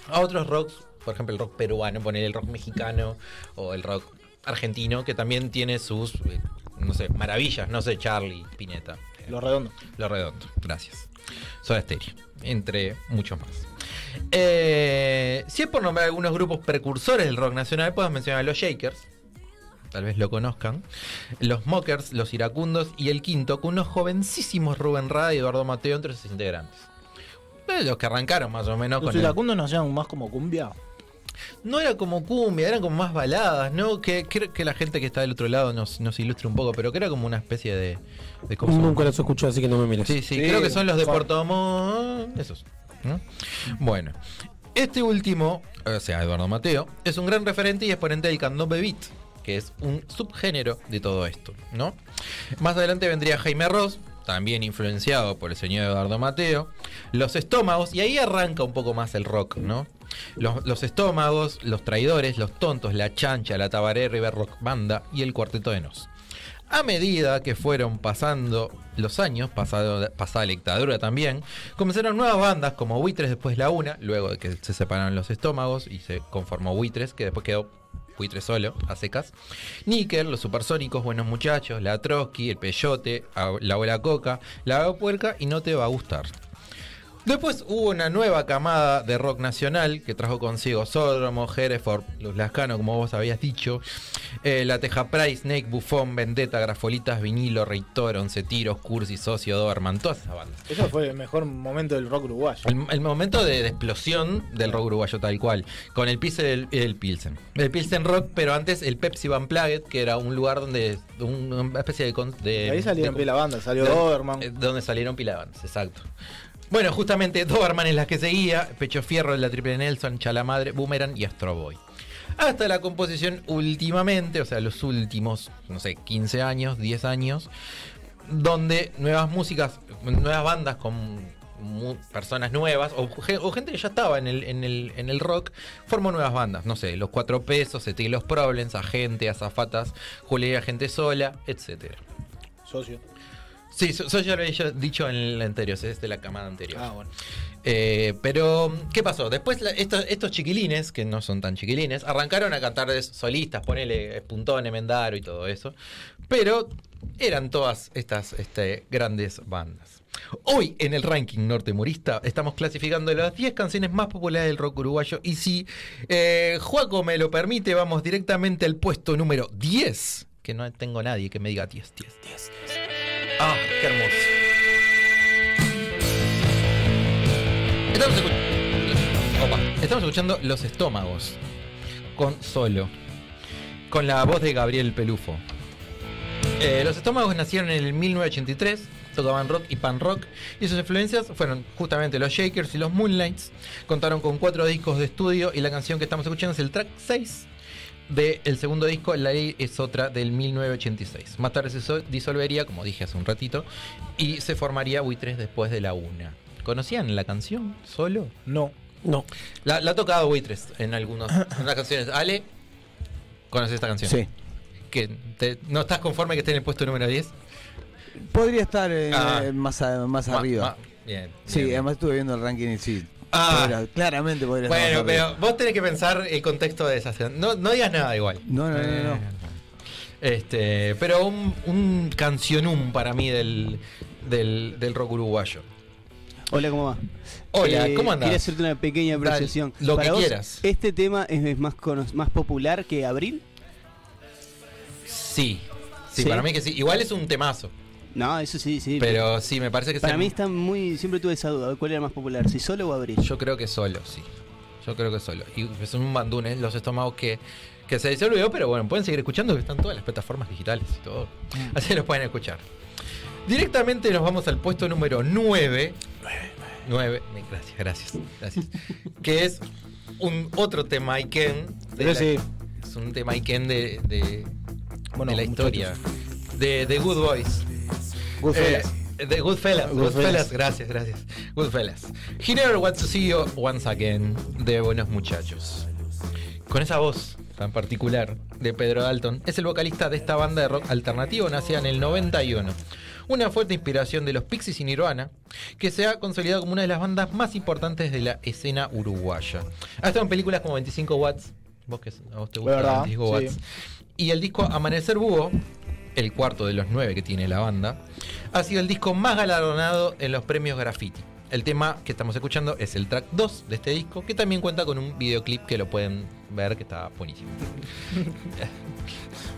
a otros rocks, por ejemplo el rock peruano, poner el rock mexicano o el rock argentino, que también tiene sus, eh, no sé, maravillas, no sé, Charlie, Pineta. Lo redondo. Lo redondo, gracias. Soda Stereo, entre muchos más. Eh, si es por nombrar algunos grupos precursores del rock nacional, puedo mencionar a los Shakers, tal vez lo conozcan, los Mockers, los Iracundos y el quinto, con unos jovencísimos Rubén Rada y Eduardo Mateo entre sus integrantes. Eh, Los que arrancaron más o menos Los con el- iracundos nos llaman más como cumbia. No era como cumbia, eran como más baladas, ¿no? Que creo que la gente que está del otro lado nos, nos ilustre un poco, pero que era como una especie de. de cosa. Nunca los escuché, así que no me mires. Sí, sí, creo que son los de Puerto Montt. Esos. ¿no? Bueno, este último, o sea, Eduardo Mateo, es un gran referente y exponente del candombe beat, que es un subgénero de todo esto, ¿no? Más adelante vendría Jaime Ross, también influenciado por el señor Eduardo Mateo, Los Estómagos, y ahí arranca un poco más el rock, ¿no? Los, Estómagos, Los Traidores, Los Tontos, La Chancha, La Tabaré, River Rock Banda y el Cuarteto de Nos. A medida que fueron pasando los años, pasada la dictadura también, comenzaron nuevas bandas como Buitres después La Una, luego de que se separaron los estómagos y se conformó Buitres, que después quedó Buitres solo, a secas. Níker, Los Supersónicos, Buenos Muchachos, La Trotsky, El Peyote, La Abuela Coca, La Puerca y No Te Va a Gustar. Después hubo una nueva camada de rock nacional que trajo consigo Sódromo, Hereford, Los Lascano, como vos habías dicho, eh, La Teja Price, Snake, Buffon, Vendetta, Grafolitas, Vinilo, Reitor, Once Tiros, Cursi, Socio, Doberman, todas esas bandas. Eso fue el mejor momento del rock uruguayo. El, el momento de, de explosión del rock uruguayo tal cual, con el Pilsen el, el Pilsen. El Pilsen Rock, pero antes el Pepsi Van Plaget, que era un lugar donde un- una especie de... ahí salieron de- pila banda, salió Doberman. eh, Donde salieron pila bandas, exacto. Bueno, justamente Doberman es la que seguía, Pecho Fierro, La Triple Nelson, Chalamadre, Boomerang y Astro Boy. Hasta la composición últimamente, o sea, los últimos, no sé, 15 años, 10 años, donde nuevas músicas, nuevas bandas con personas nuevas o, ge- o gente que ya estaba en el, en el, en el rock formó nuevas bandas, no sé, Los Cuatro Pesos, Eti y Los Problems, Agente, Azafatas, Julia Gente Sola, etcétera. Socio. Sí, eso ya lo había dicho en el anterior, es de la camada anterior. Ah, bueno. Eh, pero, ¿qué pasó? Después la- estos, estos chiquilines, que no son tan chiquilines, arrancaron a cantar de solistas, ponele Espuntón, Mendaro y todo eso. Pero eran todas estas este, grandes bandas. Hoy en el ranking nortemurista estamos clasificando las 10 canciones más populares del rock uruguayo. Y si eh, Juaco me lo permite, vamos directamente al puesto número 10. Que no tengo nadie que me diga 10, 10, 10. Ah, qué hermoso. Estamos, escuchando Los Estómagos con Solo, con la voz de Gabriel Pelufo. Eh, los Estómagos nacieron en el 1983, tocaban rock y pan rock, y sus influencias fueron justamente los Shakers y los Moonlights. Contaron con cuatro discos de estudio y la canción que estamos escuchando es el track 6 del segundo disco, La Ley es otra del 1986. Más tarde se so- disolvería, como dije hace un ratito, y se formaría Buitres después de la una. ¿Conocían la canción solo? No. No. La, la ha tocado Buitres en algunas en las canciones. Ale, ¿conoces esta canción? Sí. ¿Que te- ¿No estás conforme que esté en el puesto número 10? Podría estar eh, Ah. más, a- más Ma- arriba. ma- bien, Sí, bien. además estuve viendo el ranking y sí. Ah. Claramente Bueno, pero vos tenés que pensar el contexto de esa. No, no digas nada igual. No, no, no, no. Este, pero un, un cancionum para mí del, del, del rock uruguayo. Hola, ¿cómo va? Hola, Eh, ¿cómo andás? Quería hacerte una pequeña Dale, apreciación. lo que vos, quieras. ¿Este tema es es más, más popular que Abril? Sí. Sí, ¿Sí? para mí que sí. Igual es un temazo. No, eso sí, sí. Pero sí, me parece que Para se- mí está muy. Siempre tuve esa duda. ¿Cuál era más popular? ¿Si solo o abril? Yo creo que solo, sí. Yo creo que solo. Y son un bandunes los estómagos que, que se disolvió, pero bueno, pueden seguir escuchando que están todas las plataformas digitales y todo. Mm. Así los pueden escuchar. Directamente nos vamos al puesto número 9. 9. Gracias, gracias. Gracias. que es un otro tema Iken. la- sí. Es un tema Iken de, de, Bueno, de la historia. De, de Good Boys. Goodfellas. Eh, de Goodfellas. Goodfellas. Goodfellas, gracias, gracias. Goodfellas. He never wants to see you once again. De Buenos Muchachos. Con esa voz tan particular de Pedro Dalton, es el vocalista de esta banda de rock alternativo nacida en el 91. Una fuerte inspiración de los Pixies y Nirvana, que se ha consolidado como una de las bandas más importantes de la escena uruguaya. Ha estado en películas como 25 Watts, vos que a vos te gusta verdad, 25 sí. Watts, y el disco Amanecer Búho, el cuarto de los nueve que tiene la banda, ha sido el disco más galardonado en los premios Graffiti. El tema que estamos escuchando es el track 2 de este disco, que también cuenta con un videoclip que lo pueden ver, que está buenísimo.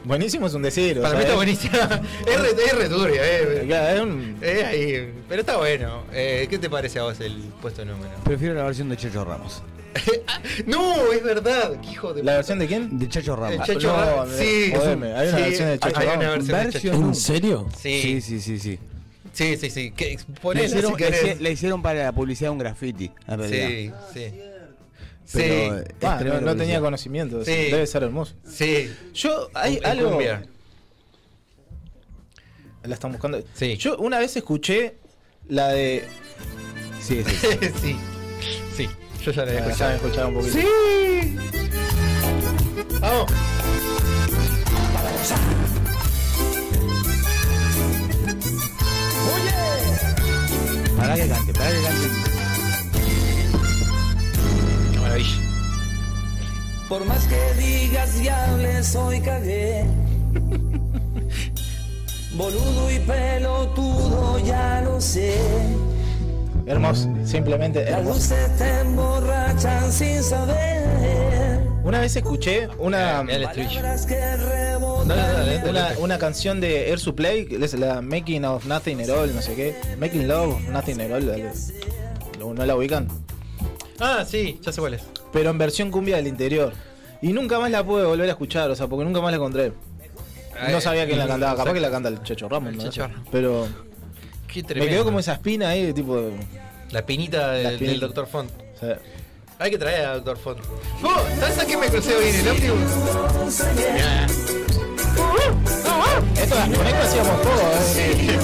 Buenísimo es un decir. Para mí está es- buenísimo. es re, es re turbio, eh. Claro, es un- Eh, ahí, pero está bueno. Eh, ¿Qué te parece a vos el puesto número? Prefiero la versión de Checho Ramos. No, es verdad. hijo de ¿La versión de quién? De Checho Ramos. El No, Ramos. Sí, jodeme, hay una sí, versión de Checho hay Ramos. una versión de Versión Checho. ¿En serio? Sí, Sí, sí, sí, sí. sí, sí. sí. Que, hicieron, si para la publicidad de un graffiti. la realidad. Sí, sí. Pero, sí, eh, Ah, no, tenía conocimiento. Sí. Debe ser hermoso. sí. Yo, hay En algo. cumbia. La están buscando. Sí. Yo una vez escuché la de. Sí, sí. sí, sí. Yo ya la había Ah, escuchado. ya me escuchaba un poquito. ¡Sí! Vamos. Para que cante, para que cante. Qué maravilla. Por más que digas y hables, hoy cagué. Boludo y pelotudo, ya lo sé. Hermoso. Simplemente hermoso. luces te emborrachan sin saber. Una vez escuché una. Dale, rebotan. dale, dale. Una, una canción de Air Supply, que es la Making of Nothing at All, no sé qué. Making Love of Nothing at All. dale. ¿No no la ubican? Ah, sí, ya sé cuál es. Pero en versión cumbia del interior. Y nunca más la pude volver a escuchar, o sea, porque nunca más la encontré. No sabía quién la cantaba, capaz que la canta el Checho Ramos, ¿no? Checho Ramos. Pero Qué me quedó como esa espina ahí, tipo. de- La espinita del, del Dr. Font. sea, Hay que traer a Dr. Font. ¿Vos? ¿Sabes a qué me crucé hoy en el ómnibus? Mirá. Esto con esto hacíamos todo, ¿eh?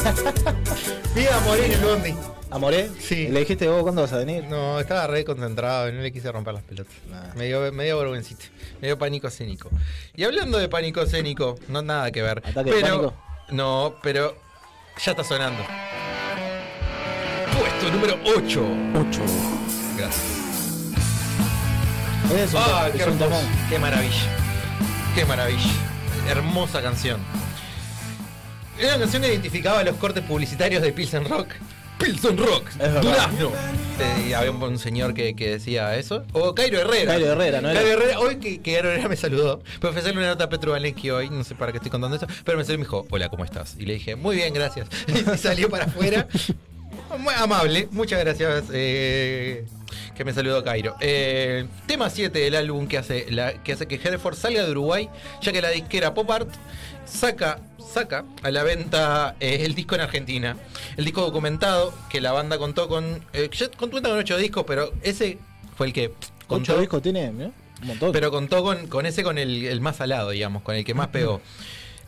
Vi a morir en el bondi. ¿Amoré? Sí. ¿Le dijiste vos cuándo vas a venir? No, estaba re concentrado y no le quise romper las pelotas. Me dio, me dio vergüencita. Me dio pánico escénico. Y hablando de pánico escénico, no nada que ver. ¿Ataque de pero, pánico? No, pero ya está sonando. Puesto número 8. 8. Gracias. Ah, qué hermoso. maravilla. Qué maravilla. Hermosa canción. Era una canción que identificaba los cortes publicitarios de Pilsen Rock. Pilsen Rock. Durazno. Eh, había un, un señor que, que decía eso. O Cairo Herrera. Cairo Herrera, ¿no era? Cairo Herrera, hoy que, que Cairo Herrera me saludó. Para ofrecerle una nota a Petro Valenqui hoy, no sé para qué estoy contando eso, pero me salió y me dijo, hola, ¿cómo estás? Y le dije, muy bien, gracias. Y salió para afuera. Muy amable, muchas gracias. eh, que me saludó Cairo. Eh, tema 7 del álbum que hace, la, que hace que Hereford salga de Uruguay, ya que la disquera Pop Art saca, saca a la venta eh, el disco en Argentina. El disco documentado, que la banda contó con. Eh, ya cuenta con 8 discos, pero ese fue el que contó. ¿Ocho discos tiene? ¿no? Un montón. Pero contó con, con ese, con el, el más salado, digamos, con el que más pegó.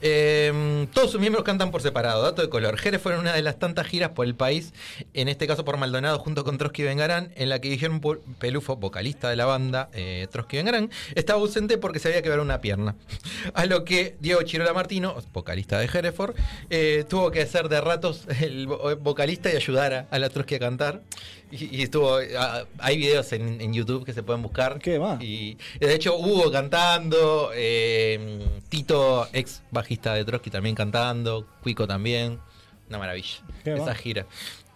Eh, todos sus miembros cantan por separado, dato de color. Jerez fue en una de las tantas giras por el país, en este caso por Maldonado junto con Trotsky Vengarán, en la que Pu- Pelufo, vocalista de la banda eh, Trotsky Vengarán, estaba ausente porque se había quebrado una pierna. A lo que Diego Chirola Martino, vocalista de Hereford, eh, tuvo que hacer de ratos el vo- vocalista y ayudar a, a la Trotsky a cantar. Y, y estuvo, ah, hay videos en, en YouTube que se pueden buscar. ¿Qué más? Y de hecho Hugo cantando, eh, Tito, ex bajista de Trotsky también cantando, Cuico también. Una maravilla. Qué Esa más. gira.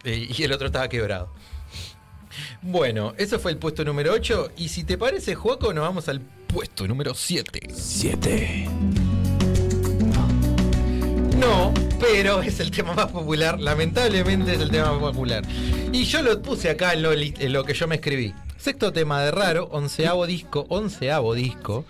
Eh, y el otro estaba quebrado. Bueno, eso fue el puesto número 8. Y si te parece, Juaco, nos vamos al puesto número 7. 7. No, pero es el tema más popular. Lamentablemente es el tema más popular. Y yo lo puse acá en lo, en lo que yo me escribí. Sexto tema de raro, onceavo disco, onceavo disco.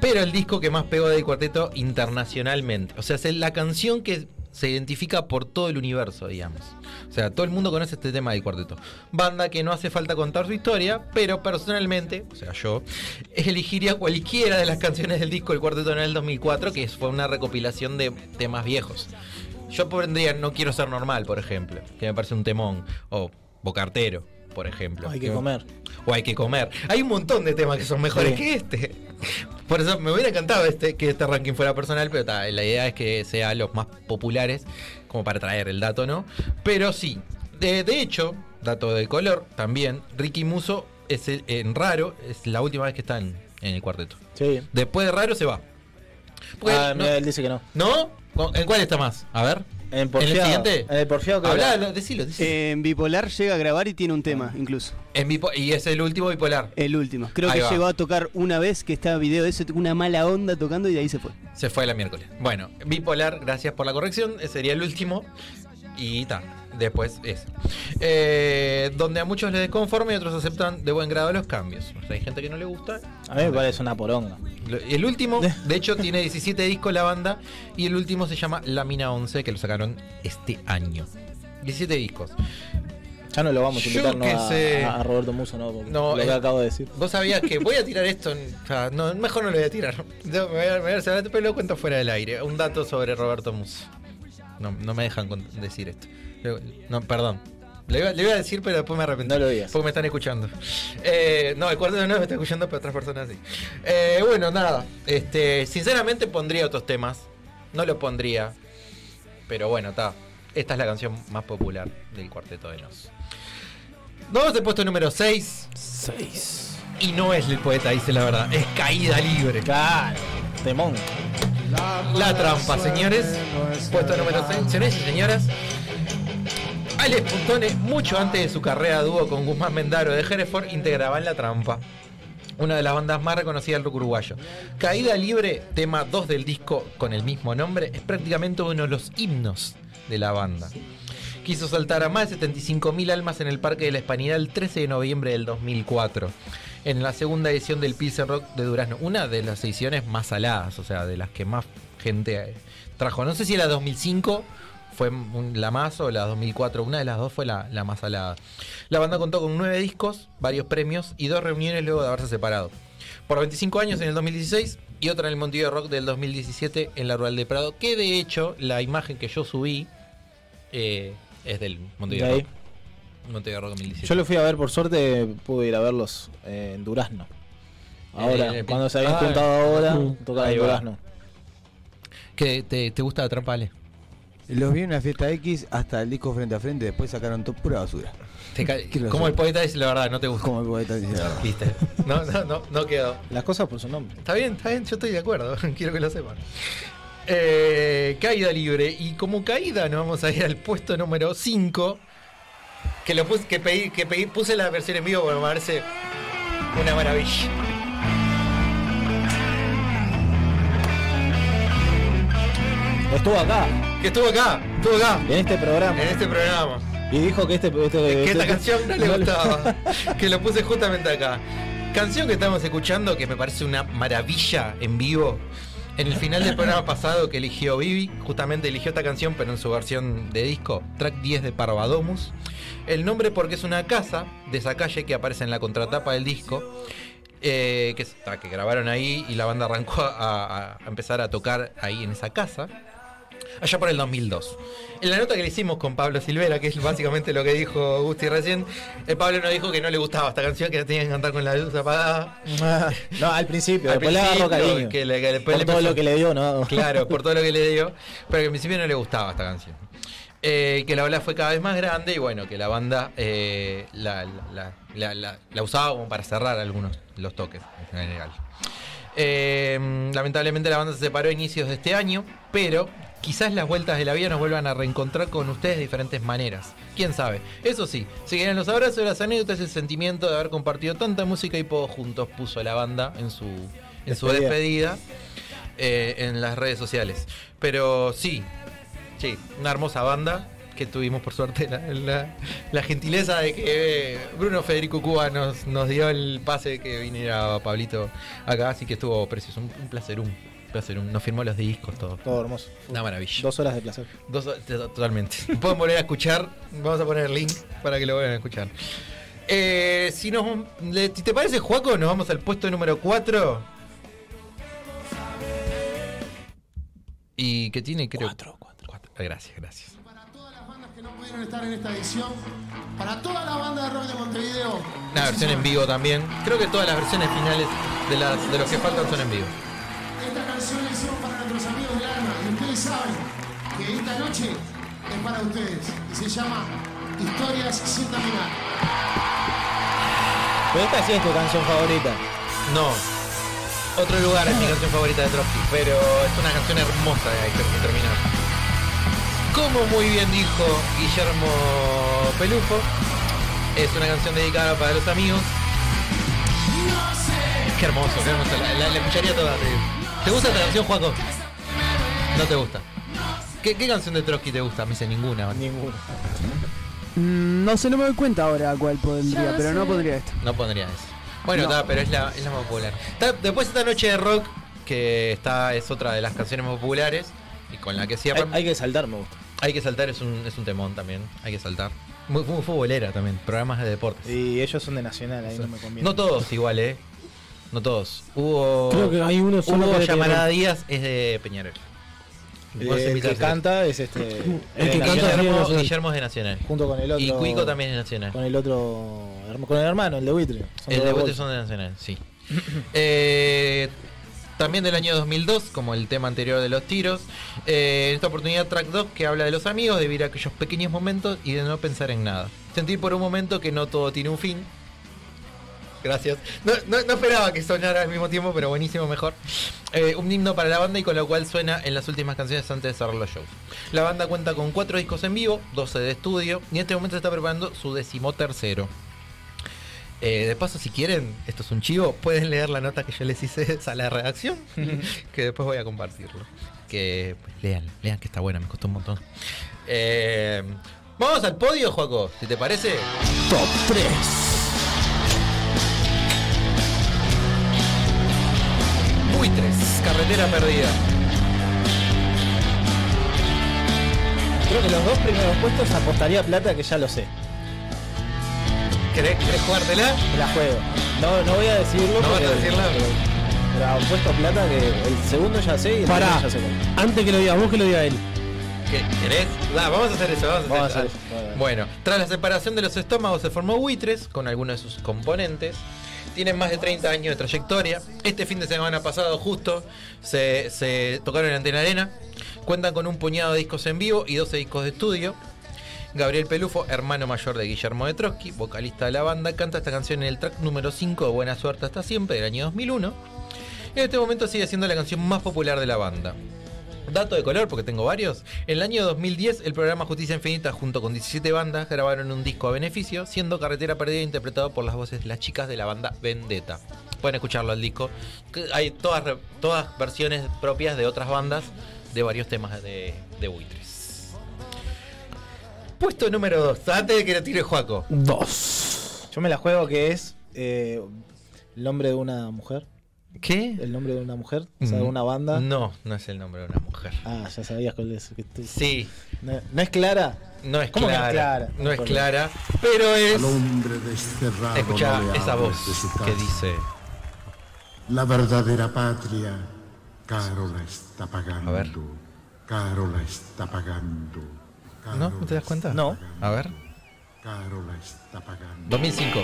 Pero el disco que más pegó del cuarteto internacionalmente. O sea, es la canción que se identifica por todo el universo, digamos. O sea, todo el mundo conoce este tema del cuarteto. Banda que no hace falta contar su historia, pero personalmente, o sea, yo, elegiría cualquiera de las canciones del disco del cuarteto en el 2004, que fue una recopilación de temas viejos. Yo pondría No Quiero Ser Normal, por ejemplo, que me parece un temón. O Bocartero, por ejemplo. Hay que comer. O Hay que comer. Hay un montón de temas que son mejores Sí. que este. Por eso me hubiera encantado este, que este ranking fuera personal, pero ta, la idea es que sea los más populares, como para traer el dato, ¿no? Pero sí, de, de hecho, dato de color, también, Ricky Muso es el- en Raro, es la última vez que está en, en el cuarteto. Sí. Después de Raro se va. Porque Ah, no- mira, él dice que no. ¿No? ¿En cuál está más? A ver. En el siguiente? En el Porfiado que decilo, decilo. En bipolar llega a grabar y tiene un tema, incluso. En bipo- y es el último bipolar. El último. Creo Ahí que va. llegó a tocar una vez que estaba video de ese, una mala onda tocando y de ahí se fue. Se fue la miércoles. Bueno, bipolar, gracias por la corrección. Sería el último. Y ta. Después es. Eh, donde a muchos les desconforme y otros aceptan de buen grado los cambios. O sea, hay gente que no le gusta. A mí me parece una poronga. El último, de hecho, tiene 17 discos la banda. Y el último se llama La Mina 11, que lo sacaron este año. 17 discos. Ya no lo vamos a invitar ¿no? a, Roberto Muso, ¿no? Porque No, lo que eh, acabo de decir. Vos sabías que voy a tirar esto. en- o sea, no, mejor no lo voy a tirar. Yo me voy a, me voy a hacer- pero lo cuento fuera del aire. Un dato sobre Roberto Musso. No, no me dejan decir esto. No, perdón. Le iba, le iba a decir, pero después me arrepentí. No lo digas. Porque me están escuchando. Eh, no, el cuarto no me está escuchando, pero otras personas sí. Eh, bueno, nada. Este, sinceramente pondría otros temas. No lo pondría. Pero bueno, está. Esta es la canción más popular del cuarteto de Nos. Vamos al puesto número 6. 6. Y no es el poeta, dice la verdad. Es caída libre. Claro. Temón. La trampa, señores. Puesto número 6. Señores y señoras. Alex Puntone, mucho antes de su carrera dúo con Guzmán Mendaro de Hereford, integraba en La Trampa. Una de las bandas más reconocidas del rock uruguayo. Caída Libre, tema 2 del disco con el mismo nombre, es prácticamente uno de los himnos de la banda. Quiso saltar a más de 75.000 almas en el Parque de la Hispanidad el 13 de noviembre del 2004, en la segunda edición del Pilsen Rock de Durazno. Una de las ediciones más saladas, o sea, de las que más gente trajo. No sé si la 2005 fue un- la más o la 2004, una de las dos fue la, la más salada. La banda contó con nueve discos, varios premios y dos reuniones luego de haberse separado. Por 25 años en el 2016 y otra en el Montevideo Rock del 2017 en la Rural de Prado, que de hecho la imagen que yo subí eh, es del Montevideo De. Rock. Montevideo Rock 2017. Yo lo fui a ver, por suerte pude ir a verlos eh, en Durazno. Ahora, Eh, cuando se habían ah, juntado ahora, uh, tocaban en. Durazno. ¿Qué, te, ¿Te gusta la trampa, Ale? Los vi en una fiesta X hasta el disco frente a frente, después sacaron todo pura basura. Te ca- ¿Qué lo como el poeta dice la verdad, no te gusta. Como el poeta dice la verdad. Viste. No, no, no, no quedó. Las cosas por su nombre. Está bien, está bien, yo estoy de acuerdo, quiero que lo sepan. Eh, caída libre. Y como caída nos vamos a ir al puesto número 5. Que lo puse, que pedí, que pedí, puse la versión en vivo porque me parece una maravilla. Estuvo acá, Que estuvo acá, estuvo acá, en este programa. en este programa. Y dijo que este. este- que este- esta canción no le gustaba. que lo puse justamente acá. Canción que estamos escuchando que me parece una maravilla en vivo. En el final del programa pasado que eligió Vivi, justamente eligió esta canción, pero en su versión de disco, track 10 de Parvadomus. El nombre porque es una casa de esa calle que aparece en la contratapa del disco, eh, que, está- que grabaron ahí y la banda arrancó a, a empezar a tocar ahí en esa casa allá por el 2002. En la nota que le hicimos con Pablo Silvera, que es básicamente lo que dijo Gusti recién, el Pablo nos dijo que no le gustaba esta canción, que la tenía que cantar con la luz apagada. no, al principio, Al después le agarró principio, cariño. que le- que después por le todo empezó- lo que le dio, ¿no? Claro, por todo lo que le dio, pero que al principio no le gustaba esta canción. Eh, que la ola fue cada vez más grande y bueno, que la banda eh, la, la- la- la- la usaba como para cerrar algunos los toques en general. Eh, lamentablemente la banda se separó a inicios de este año, pero quizás las vueltas de la vida nos vuelvan a reencontrar con ustedes de diferentes maneras. Quién sabe. Eso sí, seguirán los abrazos, las anécdotas, el sentimiento de haber compartido tanta música y poco juntos, puso la banda en su, en su Despedida. despedida eh, en las redes sociales. Pero sí, sí, una hermosa banda que tuvimos por suerte la, la- la gentileza de que eh, Bruno Federico Cuba nos, nos dio el pase de que viniera Pablito acá, así que estuvo precioso, un, un placer, un placer, nos firmó los discos, todo. Todo hermoso. Una maravilla. Dos horas de placer. Dos totalmente. Pueden volver a escuchar. Vamos a poner el link para que lo vuelvan a escuchar. Eh, si nos, le- si te parece, Juaco, nos vamos al puesto número 4. Y que tiene, creo. 4, 4. Gracias, gracias. pudieron estar en esta edición. Para toda la banda de rock de Montevideo. Una versión en vivo también. Creo que todas las versiones finales de, las, de los que faltan son en vivo. Saben que esta noche es para ustedes. Y se llama Historias sin terminar. Pero esta sí es tu canción favorita. No. Otro lugar es mi canción favorita de Trotsky, pero es una canción hermosa de que que terminar. Como muy bien dijo Guillermo Pelufo, es una canción dedicada para los amigos. Qué hermoso, qué hermoso. La, la- la escucharía toda. ¿Te, ¿Te gusta esta canción, Juaco? No te gusta. ¿Qué, qué canción de Trotsky te gusta? Me dice ninguna. Ninguna. Mm, no sé, no me doy cuenta ahora cuál pondría, pero no pondría esto. No pondría eso. Bueno, No. pero es la, es la más popular. Después esta noche de rock, que está es otra de las canciones más populares y con la que cierran. Hay, hay que saltar, me gusta. Hay que saltar, es un, es un temón también. Hay que saltar. Muy, muy futbolera también, programas de deportes. Y ellos son de Nacional, ahí no me conviene. No todos igual, ¿eh? No todos. Hubo. Creo que hay uno solo Hugo que es de Llamarada Peñarol. Díaz es de Peñarol. Eh, el que invitás a- canta es este. El que de canta. Guillermo, Guillermo es de Nacional. Junto con el otro. Y Cuico también es de Nacional. Con el otro. Con el hermano, el de Buitre. Son El de. Botes son de Nacional, sí. Eh, también del año 2002, como el tema anterior de los tiros. Eh, en esta oportunidad, track 2, que habla de los amigos, de vivir aquellos pequeños momentos y de no pensar en nada. Sentir por un momento que no todo tiene un fin. Gracias. No, no- no esperaba que sonara al mismo tiempo, pero buenísimo, mejor. Eh, un himno para la banda y con lo cual suena en las últimas canciones antes de cerrar los shows. La banda cuenta con cuatro discos en vivo, 12 de estudio, y en este momento está preparando su decimotercero. Eh, de paso, si quieren, esto es un chivo, pueden leer la nota que yo les hice a la redacción, que después voy a compartirlo. Que pues, lean, lean que está buena, me costó un montón. Eh, Vamos al podio, Joaco, si te parece. Top 3. Carretera perdida. Creo que los dos primeros puestos apostaría plata que ya lo sé. ¿Querés, querés jugártela? La juego. No, no voy a decirlo. ¿No vas a decirla? Pero, apuesto plata que el segundo ya sé y el Pará, ya sé antes que lo diga vos, que lo diga él. ¿Qué, ¿Querés? Vamos a hacer eso, vamos a Vamos hacer a eso. Bueno, tras la separación de los estómagos se formó Buitres con algunos de sus componentes. Tienen más de 30 años de trayectoria. Este fin de semana pasado justo se, tocaron en Antena Arena. Cuentan con un puñado de discos en vivo y 12 discos de estudio. Gabriel Pelufo, hermano mayor de Guillermo de Trotsky, vocalista de la banda, canta esta canción en el track número 5 de Buena Suerte hasta siempre del año 2001. Y en este momento sigue siendo la canción más popular de la banda. Dato de color, porque tengo varios. En el año 2010, el programa Justicia Infinita, junto con 17 bandas, grabaron un disco a beneficio, siendo Carretera Perdida interpretado por las voces de las chicas de la banda Vendetta. Pueden escucharlo al disco. Hay todas, todas versiones propias de otras bandas de varios temas de, de buitres. Puesto número 2, antes de que lo tire Juaco. 2. Yo me la juego que es eh, el nombre de una mujer. ¿Qué? El nombre de una mujer. O sea, de Mm, una banda. No, no es el nombre de una mujer. Ah, ya sabías cuál es. que tú- Sí. No, no es clara. No es ¿Cómo que no clara. es clara? No es clara, pero es. Al hombre desterrado Escucha no esa voz que dice. La verdadera patria, caro la está pagando. A ver. Caro la está pagando. Caro ¿No? ¿No te das cuenta? No. A ver. Caro la está pagando. 2005.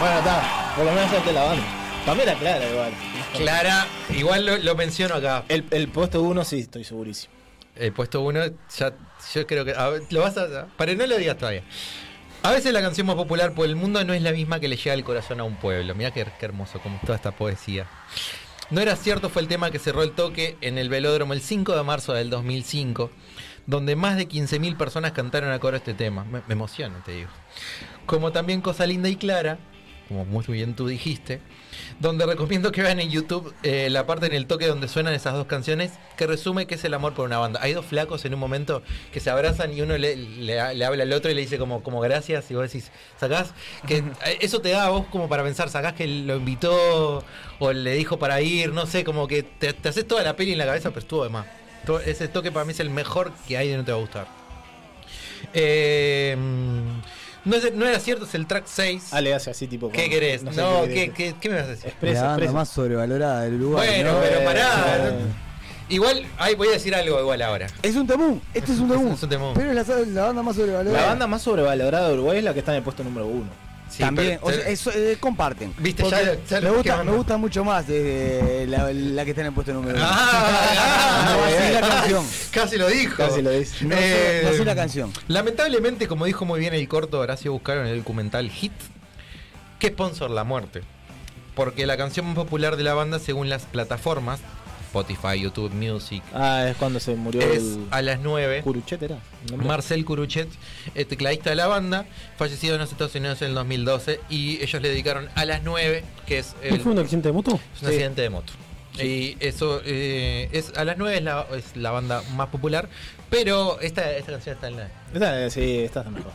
Bueno, está. Por lo menos salte la banda. Para mí era clara igual. Clara, igual lo, lo menciono acá. El, el puesto uno sí, estoy segurísimo. El puesto 1, ya, yo creo que. a ver, lo vas a. Para no lo digas todavía. A veces la canción más popular por el mundo no es la misma que le llega al corazón a un pueblo. Mira qué, qué hermoso, como toda esta poesía. No era cierto fue el tema que cerró el toque en el velódromo el 5 de marzo del 2005, donde más de 15.000 personas cantaron a coro este tema. Me, me emociona, te digo. Como también Cosa Linda y Clara, como muy bien tú dijiste, donde recomiendo que vean en YouTube eh, la parte en el toque donde suenan esas dos canciones, que resume que es el amor por una banda. Hay dos flacos en un momento que se abrazan y uno le, le- le habla al otro y le dice como, como gracias y vos decís, sacás, que eh, eso te da a vos como para pensar, sacás que lo invitó o le dijo para ir, no sé, como que te, te haces toda la peli en la cabeza, pero estuvo de más. Ese toque para mí es el mejor que hay de No Te Va a Gustar. Eh, no, es- no era cierto, es el track 6. Ale hace así tipo. ¿Qué querés? sé No, qué ¿qué, querés. qué, qué me vas a decir? Expresa, la más sobrevalorada del Uruguay. Bueno, ¿no? pero pará. Eh, Igual, ahí voy a decir algo igual ahora. Es un temún, este es un temún. Es un temún. Pero es la, la banda más sobrevalorada. La banda más sobrevalorada de Uruguay es la que está en el puesto número uno. Sí, También, pero- o sea, eso, eh, comparten. Viste, ya- ya me, gusta, me gusta mucho más eh, la, la que está en el puesto número uno. Ah, no, así la canción. Casi lo dijo. Casi lo dice. No, Eh, no así la canción. Lamentablemente, como dijo muy bien el corto Horacio Buscaro en el documental Hit, que sponsor la muerte. Porque la canción más popular de la banda, según las plataformas, Spotify, YouTube Music, Ah, es cuando se murió es el. a las 9. Curuchet era. Marcel Curuchet, eh, tecladista de la banda, fallecido en los Estados Unidos en el 2012 y ellos le dedicaron a las 9, que es ¿No el, fue un accidente de moto? es un accidente de moto. Y eso eh, es a las 9 es la, es la banda más popular, pero esta, esta canción está en la Esta, sí, esta está mejor.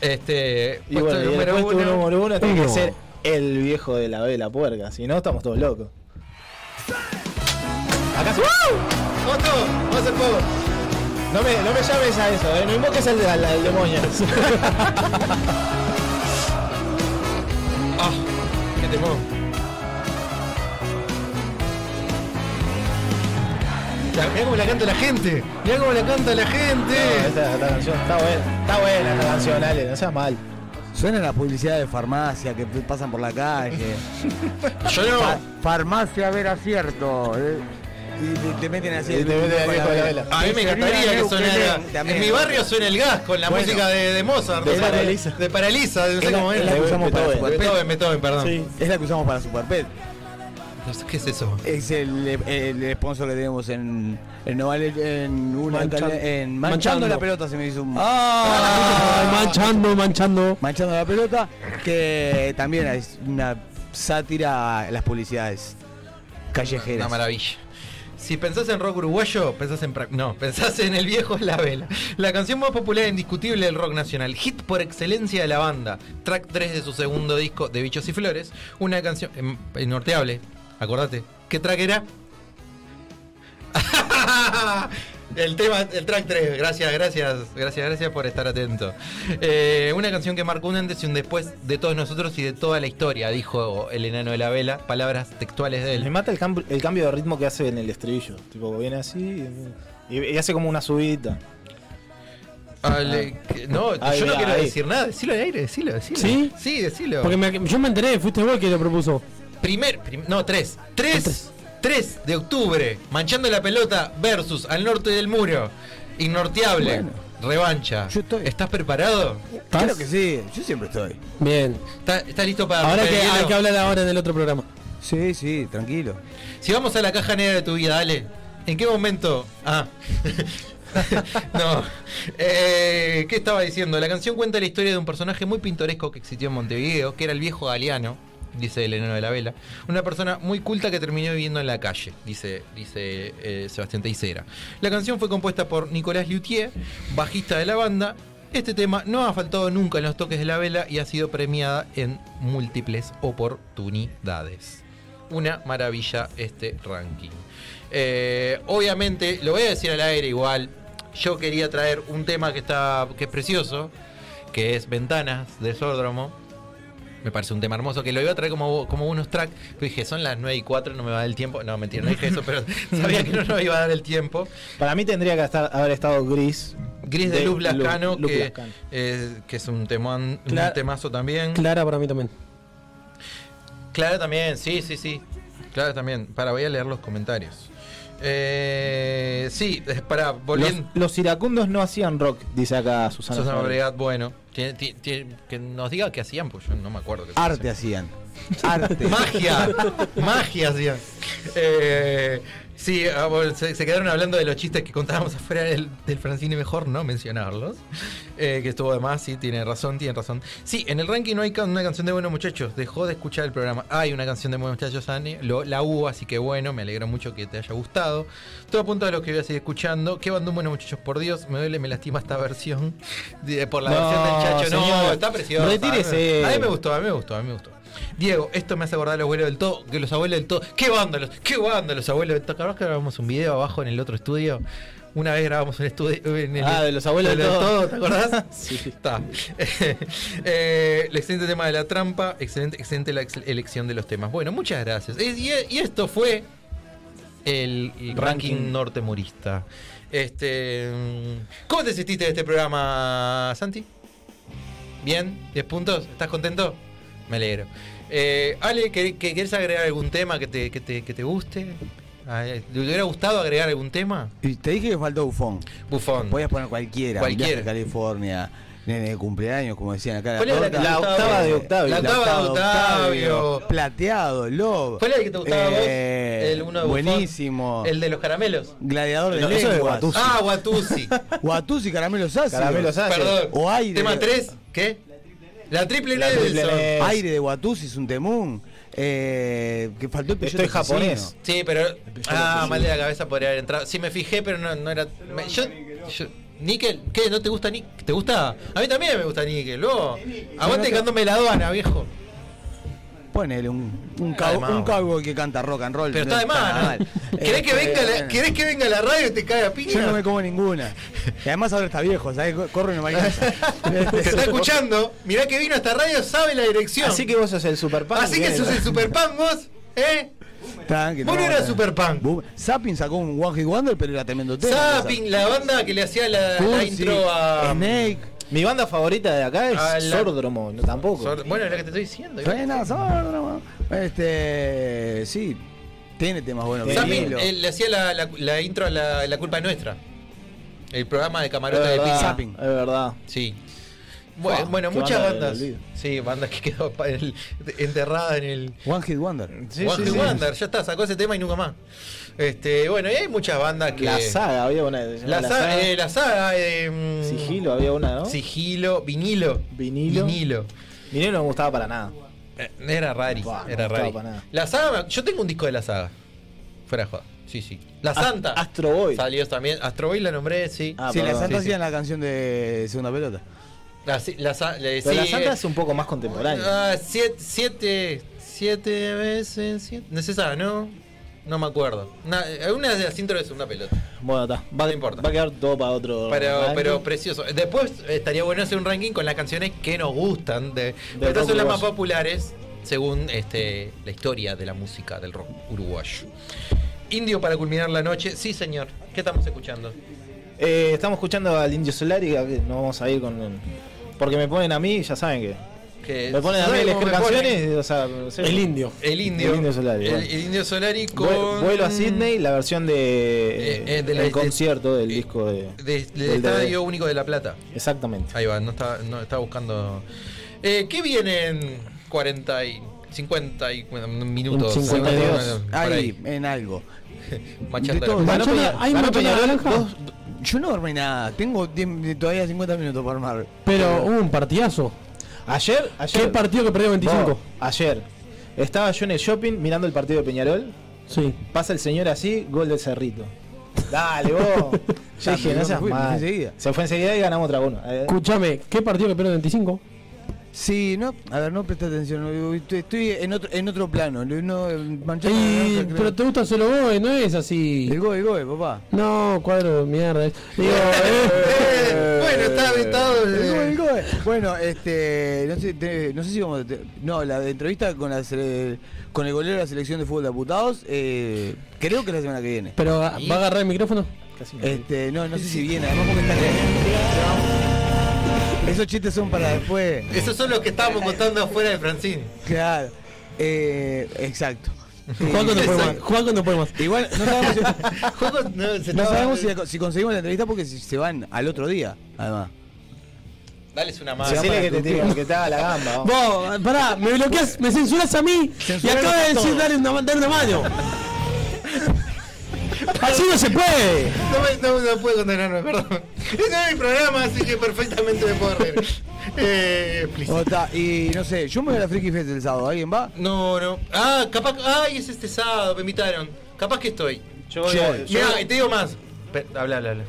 este Y bueno, y el número puesto uno. número uno tiene que Uno. ser el viejo de la vela puerca. Si no, estamos todos locos. Acá se... ¡Otto! ¡Vamos a hacer fuego! No me, no me llames a eso, ¿eh? no invoques al, al- al demonio. ¡Ah! ¡Qué temor! La- Mirá cómo la canta la gente. Mirá cómo la canta la gente. No, esta, esta canción está buena. Está buena esta canción, Ale, no seas mal. Suena la publicidad de farmacia que pasan por la calle. Yo no. Fa- farmacia ver acierto. eh. Y te, te meten así. Y te meten con la vela. A mí me encantaría que sonara. En mi barrio suena el gas con la Bueno. música de, de Mozart. De Paralisa. De Paralisa, no sé Es la- cómo es la que usamos para Beethoven. Superpet. Beethoven, Beethoven, perdón. Sí. Es la que usamos para Superpet. No sé qué es eso. Es el, el sponsor que tenemos en, en Noval, en una Manchan- en manchando, Manchando. la pelota se me hizo un Ah, manchando, manchando. manchando la pelota que también es una sátira a las publicidades callejeras. Una maravilla. Si pensás en rock uruguayo, pensás en... No, pensás en El Viejo la Vela. La canción más popular e indiscutible del rock nacional. Hit por excelencia de la banda. Track 3 de su segundo disco, De Bichos y Flores. Una canción... em, eh, norteable. Acordate. ¿Qué track era? El tema, el track 3, gracias, gracias, gracias, gracias por estar atento. Eh, una canción que marcó un antes y un después de todos nosotros y de toda la historia, dijo el enano de la vela, palabras textuales de él. Me mata el, cam- el cambio de ritmo que hace en el estribillo. Tipo, viene así y, y hace como una subida. Ale, que- no, Ahí, yo no ahí. quiero decir nada. Decilo al aire, decilo, decilo. ¿Sí? Sí, decilo. Porque me- yo me enteré, fuiste vos que lo propuso. Primer, prim- no, tres. Tres, tres de octubre. Manchando la pelota versus al norte del muro. Innorteable. Revancha. Yo estoy. ¿Estás preparado? Claro que sí, yo siempre estoy. Bien. ¿Estás, listo para Ahora que hay que hablar ahora en el otro programa. Sí, sí, tranquilo. Si vamos a la caja negra de tu vida, dale. ¿En qué momento? Ah. no. Eh, ¿Qué estaba diciendo? La canción cuenta la historia de un personaje muy pintoresco que existió en Montevideo, que era el viejo Galeano, dice el enano de la vela. Una persona muy culta que terminó viviendo en la calle, dice, dice eh, Sebastián Teisera. La canción fue compuesta por Nicolás Luthier, bajista de la banda. Este tema no ha faltado nunca en los toques de la vela y ha sido premiada en múltiples oportunidades una maravilla este ranking. Eh, obviamente, lo voy a decir al aire igual. Yo quería traer un tema que está. que es precioso, que es Ventanas de Sódromo. Me parece un tema hermoso, que lo iba a traer como, como unos tracks, pero dije, son las 9 y 4, no me va a dar el tiempo. No, mentira, no dije eso, pero sabía que no nos iba a dar el tiempo. Para mí tendría que estar, haber estado gris. Gris de, Luz Lascano, Luz que, eh, es un, temón, un Cla- temazo también. Clara para mí también. Clara también, sí, sí, sí. Clara también. Para, voy a leer los comentarios. Eh, sí, para, Los, volviendo. los iracundos no hacían rock, dice acá Susana. Susana. Fabregat, bueno. Ti- que nos diga qué hacían, pues yo no me acuerdo. qué Arte hacían. hacían. Arte. Magia. Magia, sí. Eh, sí, ah, se, se quedaron hablando de los chistes que contábamos afuera del, del Francine, mejor no mencionarlos. Eh, que estuvo de más, sí, tiene razón, tiene razón. Sí, en el ranking no hay una canción de Buenos Muchachos, dejó de escuchar el programa. Hay una canción de Buenos Muchachos, Anne, lo- la hubo, así que bueno, me alegro mucho que te haya gustado. Todo a lo que voy a seguir escuchando. ¿Qué bandó Buenos Muchachos? Por Dios, me duele, me lastima esta versión. de- por la No, versión del Chacho. No, señor. está preciosa. Retírese. A mí me gustó, a mí me gustó, a mí me gustó. Diego, esto me hace acordar a los abuelos del todo, que los abuelos del todo. ¿Qué banda los, qué banda los abuelos del todo? ¿Acordás que grabamos un video abajo en el otro estudio? Una vez grabamos un estudio en el, Ah, de los abuelos del todo. ¿te acordás? sí. Está. Eh, el excelente tema de la trampa, excelente, excelente la elección de los temas. Bueno, muchas gracias. Y, y esto fue el, el ranking, Ranking. nortemurista. Este, mm, ¿Cómo te sentiste de este programa, Santi? ¿Bien? ¿10 puntos? ¿Estás contento? Me alegro. Eh, Ale, ¿quer- quer- ¿querés agregar algún tema que te, que te, que te guste? Ah, eh, ¿Te hubiera gustado agregar algún tema? Y te dije que faltó bufón. Bufón. Podías poner cualquiera. Cualquiera. California. Nene de cumpleaños, como decían acá. ¿Cuál era la La octava de Octavio. La octava de Octavio. Plateado, Lobo. ¿Cuál era el que te gustaba a vos? Eh, El uno de Bufón. Buenísimo. ¿El de los caramelos? Gladiador de No, eso es. Guatusi. Ah, Guatusi. Guatusi, caramelos ácidos. Caramelos ácidos. Perdón. O aire. Tema 3, ¿qué? La triple La Nelson. Aire de Guatusi es un temún. Eh, que faltó el Estoy japonés. Sí, pero. Ah, mal de la cabeza podría haber entrado. Sí, me fijé, pero no, no era. me- yo, yo- Nickel, ¿qué? ¿No te gusta Nickel? ¿Te gusta? A mí también me gusta Nickel, luego. Aguante cantándome la aduana, viejo. Ponele un, un, más, un cowboy que canta rock and roll. Pero está de más, ¿no? mal. ¿Querés, que Este, venga la, bueno. ¿Querés que venga la radio y te cae a piña? Yo no me como ninguna. Y además ahora está viejo, ¿sabes? Corre y no me alcanza. Te está escuchando. Mirá que vino a esta radio, sabe la dirección. Así que vos sos el super pan. Así que sos el super pan vos, ¿eh? Tranqui, Vos no eras eh. super punk. Bu- Zapping sacó un One Hit Wonder, pero era tremendo tema. Zapping, la banda que le hacía la, la intro a. Snake. Mi banda favorita de acá es A la- Sordromo, no, tampoco. Bueno, es lo que te estoy diciendo. Suena Sordromo. Este. Sí. Tiene temas buenos. Zapping eh, le hacía la, la- la intro a la, la culpa es nuestra. El programa de es camarote de Pink. Zapping. es verdad. Sí. Bueno, muchas banda bandas. Sí, bandas que quedó pa- el- enterrada en el. One Hit Wonder. Sí, One sí, Hit sí. Wonder, ya está, sacó ese tema y nunca más. Este, bueno, y hay muchas bandas que. La saga, había una. La, llamaba saga, eh, la saga eh, mm, Sigilo, había una, ¿no? Sigilo, vinilo. Vinilo. Vinilo. Vinilo no me gustaba para nada. Eh, Era rari, Buah, no era gustaba rari. para nada. La saga, me- yo tengo un disco de la saga. Fuera de joda. Sí, sí. La Santa. Astro Boy. Salió también. Astro Boy la nombré, sí. Ah, sí, la. Santa sí, sí. hacían la canción de Segunda Pelota. La, sí, la, sa- le- Pero la sí, Santa eh, es un poco más contemporánea. ah, siete, siete, siete veces. Siete, ¿No es esa, no? No me acuerdo. Una, una de las intros es una pelota. Bueno, está. Va, No importa. va a quedar todo para otro. Pero, pero precioso. Después estaría bueno hacer un ranking con las canciones que nos gustan. De, estas son las más populares según este, la historia de la música del rock uruguayo. Indio para culminar la noche. Sí, señor. ¿Qué estamos escuchando? Eh, estamos escuchando al Indio Solari, nos vamos a ir con. Porque me ponen a mí, ya saben que. Que- Me ponen a mí a ¿sabes elegir canciones, o sea. El indio. El indio. El Indio Solari, El, el indio Solari con. Vue- Vuelo a Sydney, la versión de. Eh, eh, de la- el de- concierto del disco de. de- del del DVD. Estadio Único de La Plata. Exactamente. Ahí va, no está, no está buscando. Eh, ¿Qué vienen 40 y 50 y bueno, minutos? 52. Por Ahí, ahí. en algo. Machando De todo. la- Peña- ¿hay Peñarol, naranja? dos- Yo no dormí nada. Tengo todavía 50 minutos para armar. Pero hubo un partidazo. Ayer, ayer. ¿Qué partido que perdió 25? Vos, ayer. Estaba yo en el shopping mirando el partido de Peñarol. Sí. Pasa el señor así, gol del Cerrito. Dale, vos. Ya, dije, no seas me fui mal. Se fue enseguida y ganamos otra uno. Escúchame, ¿qué partido que perdió 25? Sí, no, a ver, no presta atención. Estoy, estoy en otro en otro plano. No, Manchester Y, pero te gusta solo Goe, no es así. El Goe, Goe, papá. No, cuadro de mierda. Digo, Eh, bueno, está vetado. El eh. Goe, el Goe. Bueno, este, no sé, te- no sé si vamos a... te- no, la entrevista con, la sele- con el golero de la selección de fútbol de aputados, eh, creo que es la semana que viene. pero ¿va a agarrar el micrófono? casi Este, no, no sé si viene, además porque está Esos chistes son para después. Esos son los que estábamos contando afuera de Francine. Claro. Eh, exacto. Juan no puede más. Juan no puede más. Igual no sabemos, si, no, se no estaba- sabemos si, si conseguimos la entrevista porque si se van al otro día, además. Dales una mano. Que te, tire- que te haga la gamba. Vos, pará, me bloqueas, me censuras a mí y acabas de decir dale una, dar una mano. Así no se puede. No, me- no, no puedo condenarme, perdón. Ese es mi programa, así que perfectamente me puedo reír. Eh. Ota, y no sé, yo me voy a la Freaky Fest el sábado, ¿alguien va? No, no. Ah, capaz. Ay, es este sábado, me invitaron. Capaz que estoy. Yo voy a- yo- Mirá, y te digo más. Pe- Habla, habla, habla.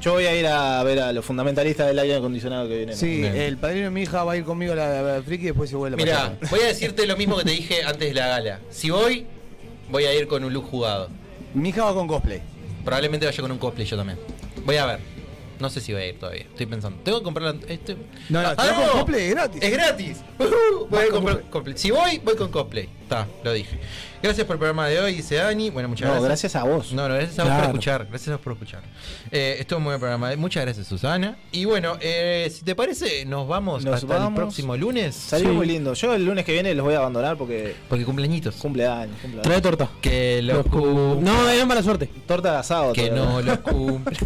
Yo voy a ir a ver a los fundamentalistas del aire acondicionado que vienen. Sí, Bien. el padrino de mi hija va a ir conmigo a la, a la Freaky y después se vuelve Mira, voy a decirte lo mismo que te dije antes de la gala. Si voy, voy a ir con un look jugado. Mi hija va con cosplay. Probablemente vaya con un cosplay yo también. Voy a ver. No sé si voy a ir todavía. Estoy pensando. Tengo que comprar la. Este... No, no, Ah, con no. cosplay, es gratis. Es gratis. Voy a comprar cosplay. Si voy, voy con cosplay. Está, lo dije. Gracias por el programa de hoy, dice Dani. Bueno, muchas No, gracias. gracias a vos. No, no, gracias a vos Claro. por escuchar. Gracias a vos por escuchar. Eh, estuvo muy buen programa. Muchas gracias, Susana. Y bueno, eh, si te parece, nos vamos Nos hasta el próximo lunes. Salió muy lindo. Yo el lunes que viene los voy a abandonar porque. Porque cumpleañitos. Cumpleaños. cumpleaños. Trae torta. Que lo Los cu- No, es mala suerte. Torta de asado. Que todavía. no lo cumple.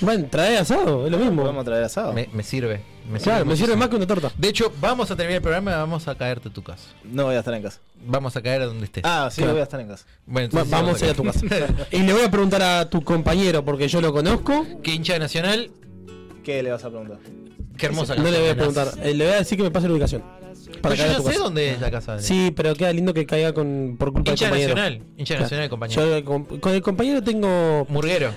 Bueno, trae asado, es lo mismo. Vamos a traer asado. Me, me sirve. Me Claro, me muchísimo. sirve más que una torta. De hecho, vamos a terminar el programa y vamos a caerte a tu casa. No voy a estar en casa. Vamos a caer a donde estés. Ah, sí, Claro. voy a estar en casa. Bueno, Va- entonces vamos a ir a tu casa. Y le voy a preguntar a tu compañero, porque yo lo conozco. ¿Qué hincha de nacional? ¿Qué le vas a preguntar? Qué hermosa No casa le voy a preguntar. Eh, le voy a decir que me pase la ubicación. Pero Para yo caer a ya sé casa. dónde es la casa de Sí, pero queda lindo que caiga con, por culpa Hincha del compañero. nacional, hincha Claro. nacional, compañero. Yo con, con el compañero tengo. Murguero.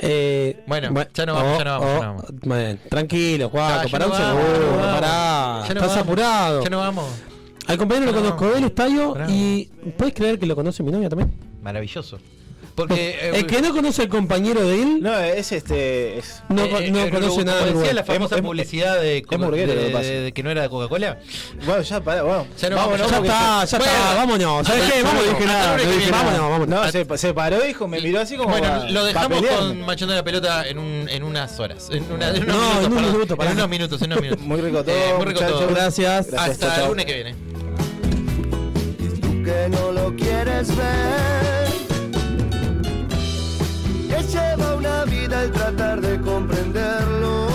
Eh, Bueno, bu- ya no vamos, oh, ya no vamos, ya oh, no vamos. bueno, tranquilo, Juaco, pará un segundo, pará. Estás apurado. Ya no vamos. Al compañero lo no conozco del estadio y ¿puedes creer que lo conoce mi novia también? Maravilloso. Porque. eh, el que no conoce al compañero de él No, es este. Es... no, eh, no eh, conoce nada decía lugar. la famosa Es- publicidad de, es murguero de- de- de que no era de Coca-Cola. Bueno, ya, pará, bueno. Ya no vámonos, vamos, Ya está, ya está, Bueno, vámonos. ¿Sabes qué? Lunes que viene. Vámonos, vámonos. No, se, paró, hijo, me miró así como. Bueno, lo dejamos con machando la pelota en, un, en unas horas. En, una, en unos No, minutos, en un perdón. minuto, pará. En unos minutos, en unos minutos. Muy rico todo, Eh, muy rico todo. Gracias. Hasta el lunes que viene. que no lo quieres ver lleva una vida el tratar de comprenderlo.